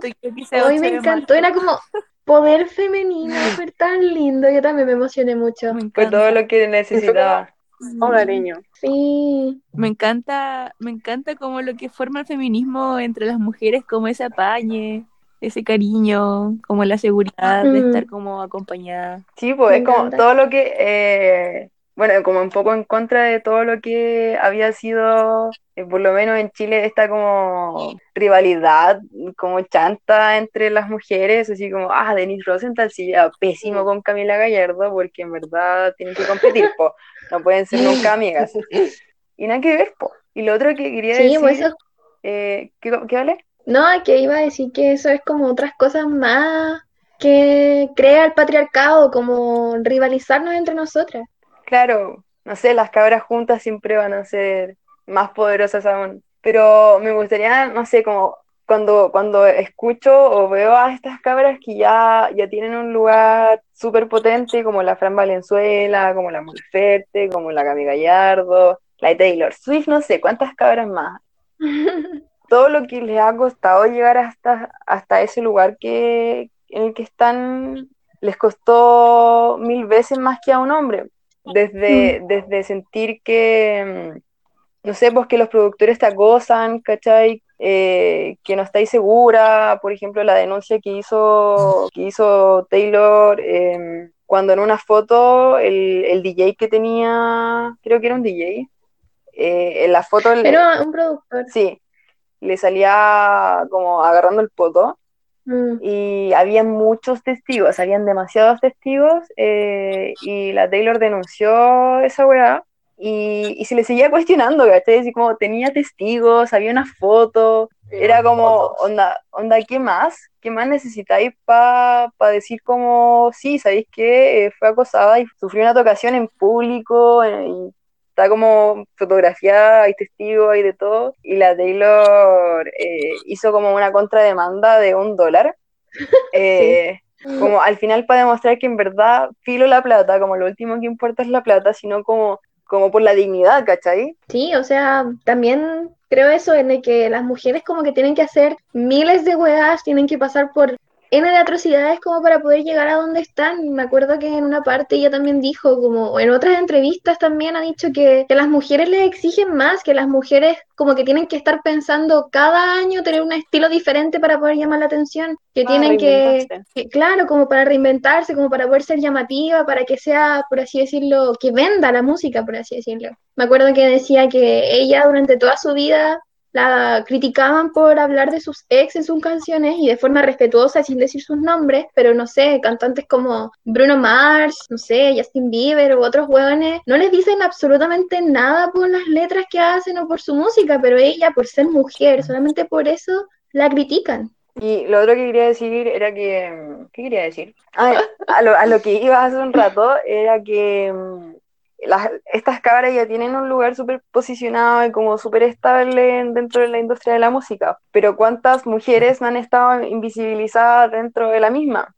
hoy me encantó, era como poder femenino, fue tan lindo. Yo también me emocioné mucho. Me Fue todo lo que necesitaba. Hogareño. Sí, Me encanta, me encanta como lo que forma el feminismo entre las mujeres, como ese apañe, ese cariño, como la seguridad de Mm. estar como acompañada. Sí, pues Me es como todo lo que eh, bueno, como un poco en contra de todo lo que había sido, eh, por lo menos en Chile, esta como rivalidad, como chanta entre las mujeres, así como, ah, Denise Rosenthal sí, ya, pésimo con Camila Gallardo, porque en verdad tienen que competir, po, no pueden ser nunca amigas. Y nada que ver, po. Y lo otro que quería Sí, decir, pues eso, eh, ¿qué, qué vale? no, que iba a decir que eso es como otras cosas más que crea el patriarcado, como rivalizarnos entre nosotras. Claro, no sé, las cabras juntas siempre van a ser más poderosas aún. Pero me gustaría, no sé, como cuando, cuando escucho o veo a estas cabras que ya, ya tienen un lugar súper potente, como la Fran Valenzuela, como la Mon Laferte, como la Cami Gallardo, la Taylor Swift, no sé, cuántas cabras más. Todo lo que les ha costado llegar hasta, hasta ese lugar que, en el que están, les costó mil veces más que a un hombre desde, desde sentir que, mm, no sé, pues que los productores te acosan, ¿cachai? Eh, que no estáis segura, por ejemplo, la denuncia que hizo, que hizo Taylor, eh, cuando en una foto el, el, DJ que tenía, creo que era un DJ, eh, en la foto... Era un productor. Sí, le salía como agarrando el poto Mm. Y había muchos testigos, habían demasiados testigos, eh, y la Taylor denunció esa weá, y, y, se le seguía cuestionando, ¿cachai? Así como tenía testigos, había una foto, era como, onda, onda, ¿qué más? ¿Qué más necesitáis para pa decir como, sí, ¿sabéis qué? Eh, fue acosada y sufrió una tocación en público, eh, y está como fotografía, hay testigos, hay de todo, y la Taylor eh, hizo como una contrademanda de un dólar, eh, como al final para demostrar que en verdad filo la plata, como lo último que importa es la plata, sino como, como por la dignidad, ¿cachai? Sí, o sea, también creo eso en el que las mujeres como que tienen que hacer miles de weas, tienen que pasar por N de atrocidades como para poder llegar a donde están. Me acuerdo que en una parte ella también dijo, como en otras entrevistas también ha dicho que, que las mujeres les exigen más, que las mujeres como que tienen que estar pensando cada año tener un estilo diferente para poder llamar la atención, que Para tienen que, que, claro, como para reinventarse, como para poder ser llamativa, para que sea, por así decirlo, que venda la música, por así decirlo. Me acuerdo que decía que ella durante toda su vida la criticaban por hablar de sus ex en sus canciones y de forma respetuosa sin decir sus nombres, pero no sé, cantantes como Bruno Mars, no sé, Justin Bieber u otros hueones, no les dicen absolutamente nada por las letras que hacen o por su música, pero ella, por ser mujer, solamente por eso la critican. Y lo otro que quería decir era que, ¿qué quería decir? Ah, a, lo, a lo que iba hace un rato era que mm, las, estas cabras ya tienen un lugar súper posicionado y como súper estable en- dentro de la industria de la música, pero ¿cuántas mujeres no han estado invisibilizadas dentro de la misma?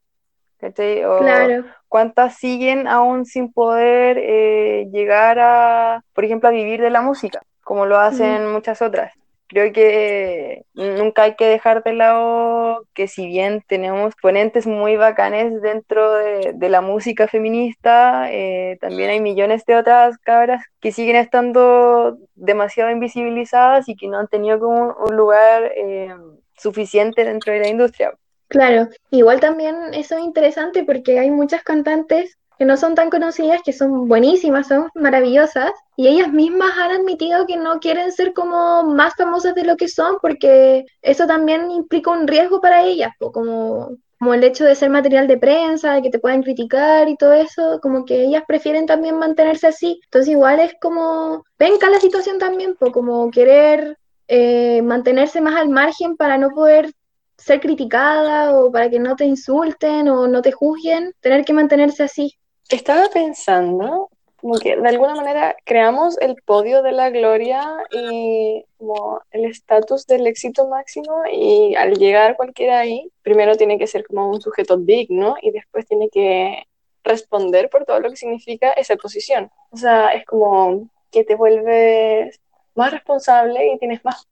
¿Cachai? O Claro. ¿Cuántas siguen aún sin poder eh, llegar a, por ejemplo, a vivir de la música, como lo hacen muchas otras? Creo que nunca hay que dejar de lado que si bien tenemos ponentes muy bacanes dentro de, de la música feminista, eh, también hay millones de otras cabras que siguen estando demasiado invisibilizadas y que no han tenido como un lugar eh, suficiente dentro de la industria. Claro, igual también eso es interesante porque hay muchas cantantes que no son tan conocidas, que son buenísimas, son maravillosas, y ellas mismas han admitido que no quieren ser como más famosas de lo que son, porque eso también implica un riesgo para ellas, como, como el hecho de ser material de prensa, de que te puedan criticar y todo eso, como que ellas prefieren también mantenerse así. Entonces igual es como, venga la situación también, como querer eh, mantenerse más al margen para no poder ser criticada o para que no te insulten o no te juzguen, tener que mantenerse así. Estaba pensando como que de alguna manera creamos el podio de la gloria y como el estatus del éxito máximo y al llegar cualquiera ahí, primero tiene que ser como un sujeto digno y después tiene que responder por todo lo que significa esa posición. O sea, es como que te vuelves más responsable y tienes más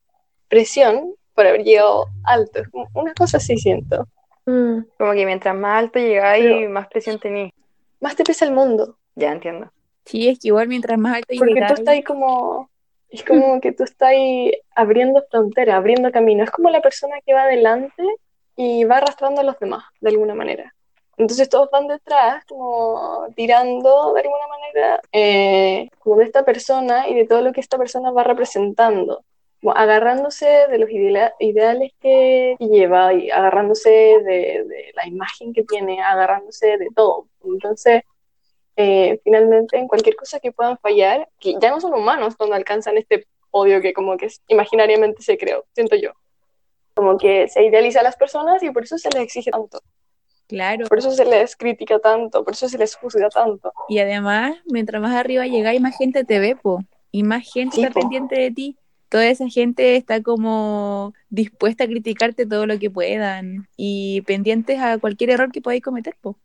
presión por haber llegado alto. Es como una cosa así siento. Mm, Como que mientras más alto llegáis, Pero- más presión tenéis. Más te pesa el mundo. Ya entiendo. Sí, es que igual mientras más alto Porque tú estás ahí como, es como que tú estás ahí abriendo fronteras, abriendo camino. Es como la persona que va adelante y va arrastrando a los demás, de alguna manera. Entonces todos van detrás, como tirando de alguna manera, eh, como de esta persona y de todo lo que esta persona va representando, como agarrándose de los idea- ideales que lleva, y agarrándose de, de la imagen que tiene, agarrándose de todo. Entonces, eh, finalmente, en cualquier cosa que puedan fallar, que ya no son humanos cuando alcanzan este odio que como que imaginariamente se creó, siento yo. Como que se idealiza a las personas y por eso se les exige tanto. Claro. Por eso se les critica tanto, por eso se les juzga tanto. Y además, mientras más arriba llegáis, más gente te ve, po. Y más gente Sí, está po. pendiente de ti. Toda esa gente está como dispuesta a criticarte todo lo que puedan y pendientes a cualquier error que podáis cometer, po.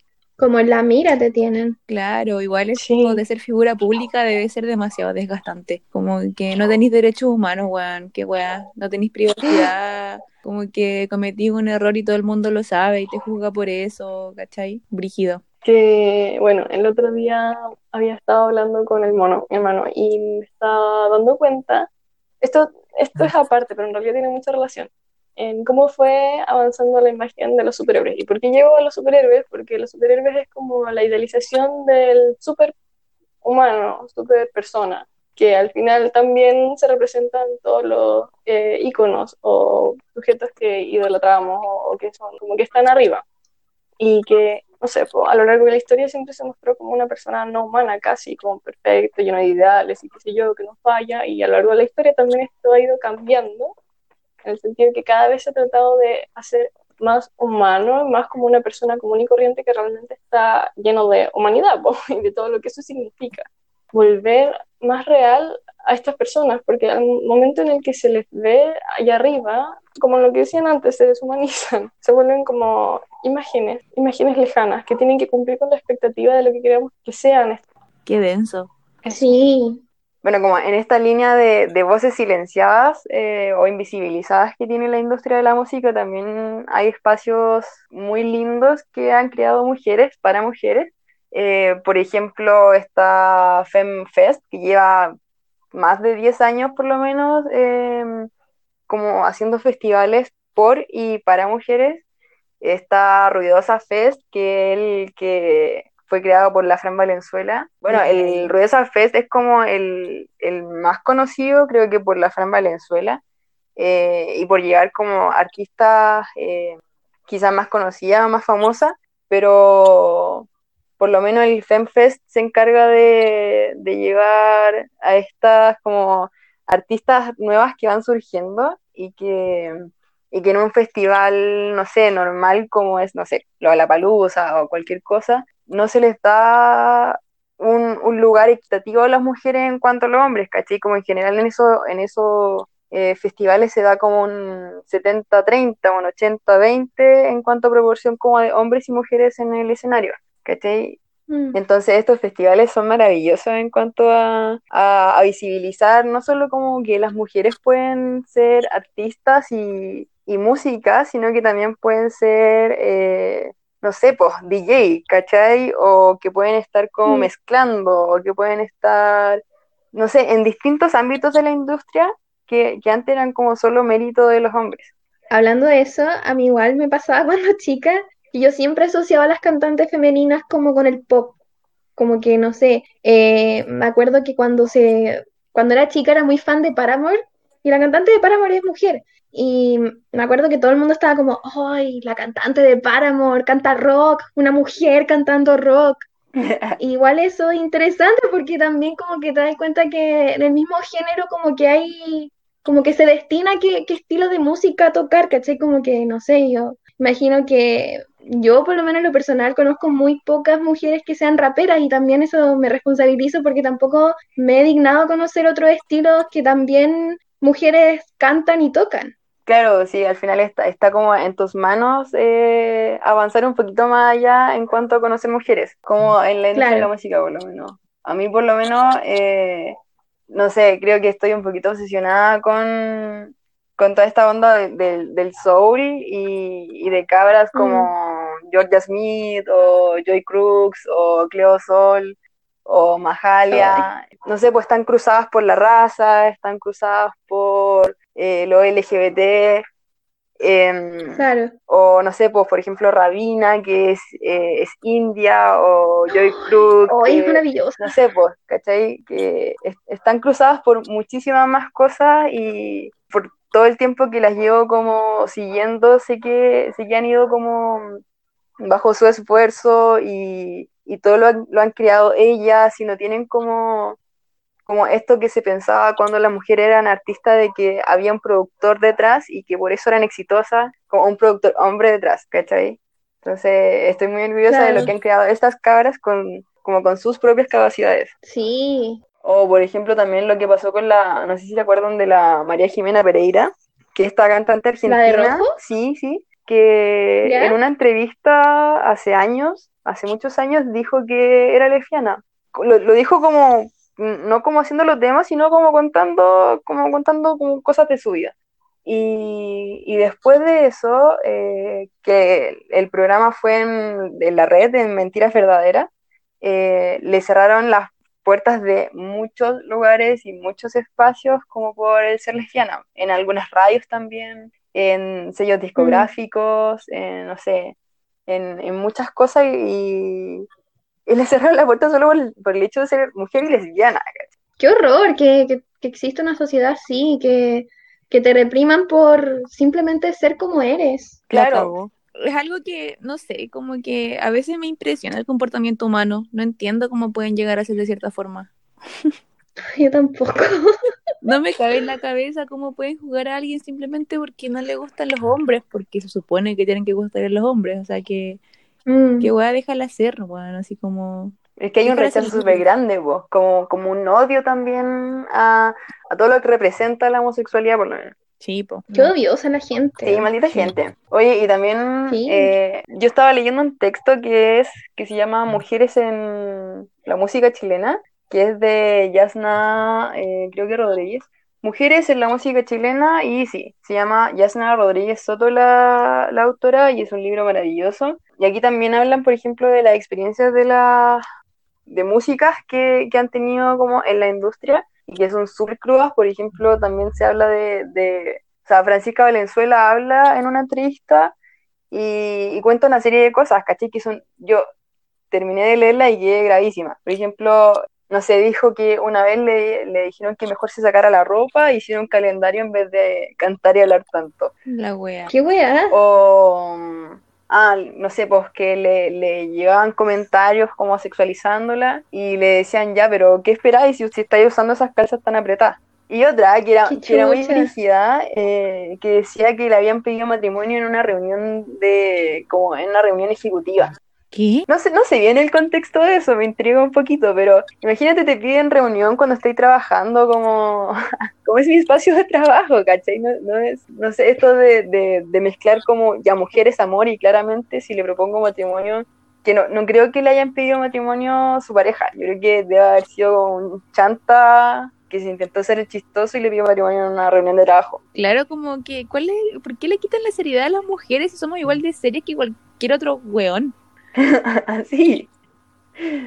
Como en la mira te tienen. Claro, igual eso Sí. de ser figura pública debe ser demasiado desgastante. Como que no tenéis derechos humanos, weón. Que weón, no tenéis privacidad. Como que cometís un error y todo el mundo lo sabe y te juzga por eso, ¿cachai? Brígido. Que, bueno, el otro día había estado hablando con el mono, mi hermano, y me estaba dando cuenta, esto, esto es aparte, pero en realidad tiene mucha relación, en cómo fue avanzando la imagen de los superhéroes. ¿Y por qué llego a los superhéroes? Porque los superhéroes es como la idealización del super humano, super persona, que al final también se representan todos los eh, íconos o sujetos que idolatramos o, que son como que están arriba. Y que, no sé, a lo largo de la historia siempre se mostró como una persona no humana, casi como perfecto, lleno de ideales y qué sé yo, que no falla. Y a lo largo de la historia también esto ha ido cambiando, en el sentido de que cada vez se ha tratado de hacer más humano, más como una persona común y corriente que realmente está lleno de humanidad po, y de todo lo que eso significa. Volver más real a estas personas, porque al momento en el que se les ve allá arriba, como lo que decían antes, se deshumanizan, se vuelven como imágenes, imágenes lejanas, que tienen que cumplir con la expectativa de lo que queremos que sean. Qué denso. Sí, Bueno, como en esta línea de, voces silenciadas eh, o invisibilizadas que tiene la industria de la música, también hay espacios muy lindos que han creado mujeres para mujeres. Eh, por ejemplo, está FemFest, que lleva más de 10 años por lo menos, eh, como haciendo festivales por y para mujeres. Está Ruidosa Fest, que el que fue creado por la Fran Valenzuela. Bueno, el Ruidosa Fest es como el, el más conocido, creo que por la Fran Valenzuela, eh, y por llegar como artistas eh, quizás más conocidas, más famosas, pero por lo menos el FemFest se encarga de, de llevar a estas como artistas nuevas que van surgiendo y que, y que en un festival, no sé, normal como es, no sé, Lollapalooza o cualquier cosa, no se les da un, un lugar equitativo a las mujeres en cuanto a los hombres, ¿cachai? Como en general en eso, en esos eh, festivales se da como un 70-30, un 80-20 en cuanto a proporción como de hombres y mujeres en el escenario, ¿cachai? Mm. Entonces estos festivales son maravillosos en cuanto a, a, a visibilizar no solo como que las mujeres pueden ser artistas y, y músicas, sino que también pueden ser, eh, no sé, pues DJ, ¿cachai? O que pueden estar como Mm. mezclando, o que pueden estar, no sé, en distintos ámbitos de la industria que, que antes eran como solo mérito de los hombres. Hablando de eso, a mí igual me pasaba cuando chica, que yo siempre asociaba a las cantantes femeninas como con el pop. Como que, no sé, eh, me acuerdo que cuando se, cuando era chica era muy fan de Paramore, y la cantante de Paramore es mujer. Y me acuerdo que todo el mundo estaba como, ¡ay, la cantante de Paramore canta rock! Una mujer cantando rock. Igual eso es interesante porque también como que te das cuenta que en el mismo género como que hay, como que se destina qué, qué estilo de música tocar, ¿cachai? Como que, no sé, yo imagino que yo por lo menos en lo personal conozco muy pocas mujeres que sean raperas y también eso me responsabilizo porque tampoco me he dignado a conocer otros estilos que también mujeres cantan y tocan. Claro, sí, al final está, está como en tus manos eh, avanzar un poquito más allá en cuanto a conocer mujeres, como en la de música por lo menos. A mí por lo menos, eh, no sé, creo que estoy un poquito obsesionada con, con toda esta onda de- del- del soul y, y de cabras como Georgia Smith o Joy Crooks o Cleo Sol o Mahalia. No sé, pues están cruzadas por la raza, están cruzadas por eh, lo LGBT Em, Claro. o no sé, pues por ejemplo Rabina, que es, eh, es india, o Joy Cruz, Oh, es maravilloso. no sé, pues, ¿cachai? Que es- están cruzadas por muchísimas más cosas y por todo el tiempo que las llevo como siguiendo, sé que, sé que han ido como bajo su esfuerzo y, y todo lo han, lo han creado ellas y no tienen como, como esto que se pensaba cuando las mujeres eran artistas de que había un productor detrás y que por eso eran exitosas, como un productor hombre detrás, ¿cachai? Entonces estoy muy orgullosa de Claro. lo que han creado estas cabras con, como con sus propias capacidades. Sí. O por ejemplo también lo que pasó con la, no sé si se acuerdan de la María Jimena Pereira, que esta cantante ¿La de argentina, rojo? sí, sí, que ¿Ya? en una entrevista hace años, hace muchos años, dijo que era lesbiana. Lo, lo dijo como, no como haciendo los temas, sino como contando, como contando como cosas de su vida. Y, y después de eso, eh, que el programa fue en, en la red, en Mentiras Verdaderas, eh, le cerraron las puertas de muchos lugares y muchos espacios como por el ser lesbiana. En algunas radios también, en sellos discográficos, en, no sé, en, en muchas cosas y, y le cerraron la puerta solo por el, por el hecho de ser mujer y lesbiana. ¿cachai? Qué horror que, que, que exista una sociedad así, que, que te repriman por simplemente ser como eres. La Claro. Es algo que, no sé, como que a veces me impresiona el comportamiento humano. No entiendo cómo pueden llegar a ser de cierta forma. Yo tampoco. No me cabe en la cabeza cómo pueden jugar a alguien simplemente porque no le gustan los hombres, porque se supone que tienen que gustar a los hombres. O sea, que, Mm. que weá, déjala ser, weón, así como... Es que hay un rechazo súper grande, po, como, como un odio también a, a todo lo que representa la homosexualidad, por lo menos. Sí, po. Qué odiosa la gente. Sí, maldita Sí. gente. Oye, y también Sí. eh, yo estaba leyendo un texto que es que se llama Mujeres en la música chilena, que es de Yasna, eh, creo que Rodríguez. Mujeres en la música chilena y sí, se llama Yasna Rodríguez Soto la, la autora y es un libro maravilloso. Y aquí también hablan, por ejemplo, de las experiencias de las de músicas que, que han tenido como en la industria y que son súper crudas. Por ejemplo, también se habla de, de o sea, Francisca Valenzuela habla en una entrevista y, cuenta una serie de cosas, ¿cachai? Que son, yo terminé de leerla y quedé gravísima. Por ejemplo, no sé, dijo que una vez le, le dijeron que mejor se sacara la ropa y hiciera un calendario en vez de cantar y hablar tanto. La wea. Qué weá. O, ah, no sé, pues que le, le llegaban comentarios como sexualizándola y le decían, ya, pero ¿qué esperáis si, si estáis usando esas calzas tan apretadas? Y otra, que era, que era muy rígida, eh, que decía que le habían pedido matrimonio en una reunión de, como en una reunión ejecutiva. ¿Qué? No sé, no sé bien el contexto de eso, me intriga un poquito, pero imagínate te piden reunión cuando estoy trabajando como, como es mi espacio de trabajo, ¿cachai? No, no es, no sé, esto de, de, de mezclar como ya mujeres amor y claramente si le propongo matrimonio, que no, no creo que le hayan pedido matrimonio a su pareja, yo creo que debe haber sido como un chanta que se intentó ser el chistoso y le pidió matrimonio en una reunión de trabajo. Claro, como que, ¿cuál es, ¿por qué le quitan la seriedad a las mujeres si somos igual de serias que cualquier otro weón? Así.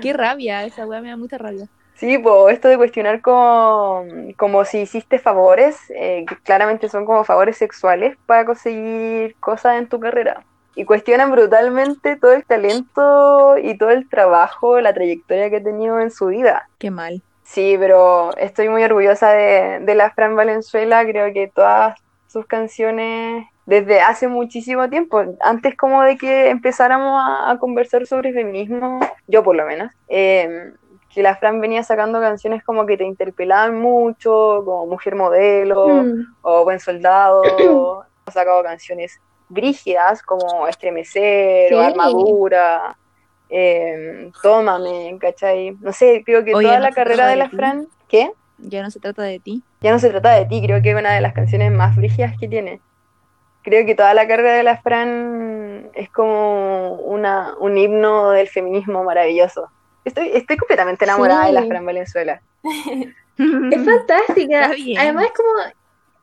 Qué rabia, esa weá me da mucha rabia. Sí, pues esto de cuestionar como, como si hiciste favores, eh, que claramente son como favores sexuales para conseguir cosas en tu carrera. Y cuestionan brutalmente todo el talento y todo el trabajo, la trayectoria que ha tenido en su vida. Qué mal. Sí, pero estoy muy orgullosa de, de la Fran Valenzuela, creo que todas sus canciones desde hace muchísimo tiempo, antes como de que empezáramos a, a conversar sobre feminismo, yo por lo menos, eh, que la Fran venía sacando canciones como que te interpelaban mucho, como Mujer Modelo Mm. o Buen Soldado, ha sacado canciones brígidas como Estremecer Sí. o Armadura, eh, Tómame, ¿cachai? No sé, creo que Oye, toda no la carrera de de la ti. Fran, ¿qué? Ya no se trata de ti. Ya no se trata de ti, creo que es una de las canciones más brígidas que tiene. Creo que toda la carrera de la Fran es como una, un himno del feminismo maravilloso. Estoy, estoy completamente enamorada de la. Fran Valenzuela. Es fantástica. Además, es como.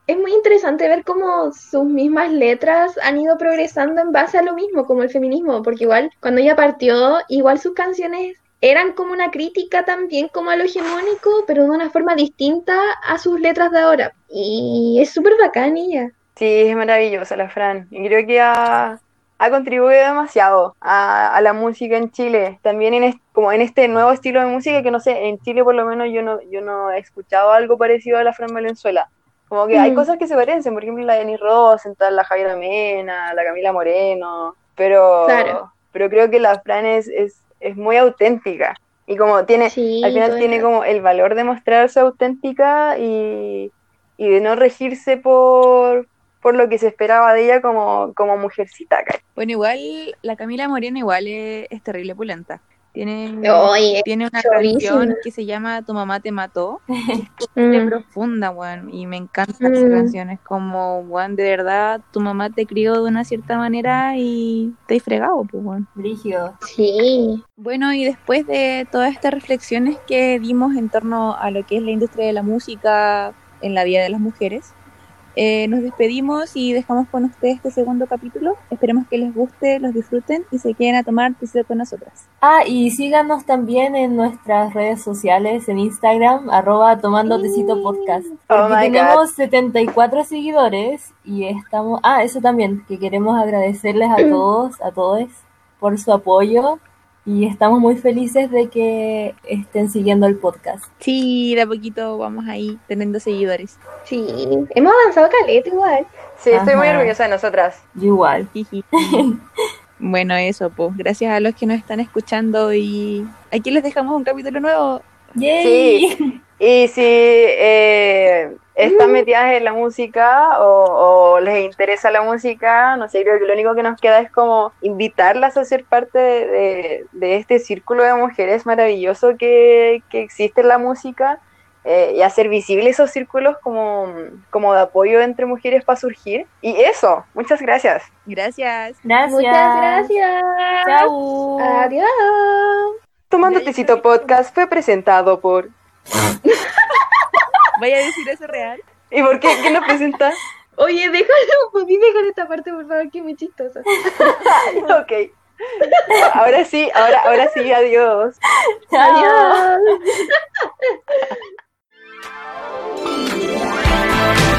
Es muy interesante ver cómo sus mismas letras han ido progresando en base a lo mismo, como el feminismo, porque igual cuando ella partió, igual sus canciones eran como una crítica también como a lo hegemónico, pero de una forma distinta a sus letras de ahora. Y es súper bacán ella. Sí, es maravillosa la Fran. Y creo que ha, ha contribuido demasiado a, a la música en Chile. También en es- como en este nuevo estilo de música que no sé, en Chile por lo menos yo no, yo no he escuchado algo parecido a la Fran Valenzuela. Como que hay Mm. cosas que se parecen, por ejemplo la Jenny Rosenthal, la Javiera Mena, la Camila Moreno, pero, Claro. pero creo que la Fran es, es, es muy auténtica. Y como tiene, Sí, al final tiene como el valor de mostrarse auténtica y, y de no regirse por, por lo que se esperaba de ella como, como mujercita. ¿cachai? Bueno, igual la Camila Moreno igual es, es terrible pulenta. Tiene, Oye, tiene una canción que se llama Tu mamá te mató. Es mm, profunda, weón, y me encanta esa Mm. canción. Es como, weón, de verdad, tu mamá te crió de una cierta manera y te has fregado, pues, weón. Brígido. sí. Bueno, y después de todas estas reflexiones que dimos en torno a lo que es la industria de la música en la vida de las mujeres, eh, nos despedimos y dejamos con ustedes este segundo capítulo. Esperemos que les guste, los disfruten y se queden a tomar tecito con nosotras. Ah, y síganos también en nuestras redes sociales, en Instagram, arroba tomando tecito podcast. Oh Porque my tenemos 74 seguidores y estamos... Ah, eso también, que queremos agradecerles a todos, a todos, por su apoyo y estamos muy felices de que estén siguiendo el podcast. Sí, de a poquito vamos ahí teniendo seguidores. Sí, hemos avanzado caleta igual. Sí, estoy muy orgullosa de nosotras. Yo igual. Bueno, eso, pues. Gracias a los que nos están escuchando y aquí les dejamos un capítulo nuevo. ¡Yay! Y si eh, están metidas en la música o, o les interesa la música, no sé, creo que lo único que nos queda es como invitarlas a ser parte de, de- de este círculo de mujeres maravilloso que, que existe en la música eh, y hacer visibles esos círculos como, como de apoyo entre mujeres para surgir. Y eso, muchas gracias. Gracias. Gracias. Muchas gracias. Chao. Adiós. Tomando Tecito Podcast fue presentado por... Vaya a decir eso real. ¿Y por qué? ¿Quién lo presenta? Oye, déjalo, pues dejar esta parte, por favor, que me chistosa. ok. Ahora sí, ahora, ahora sí, adiós. Adiós.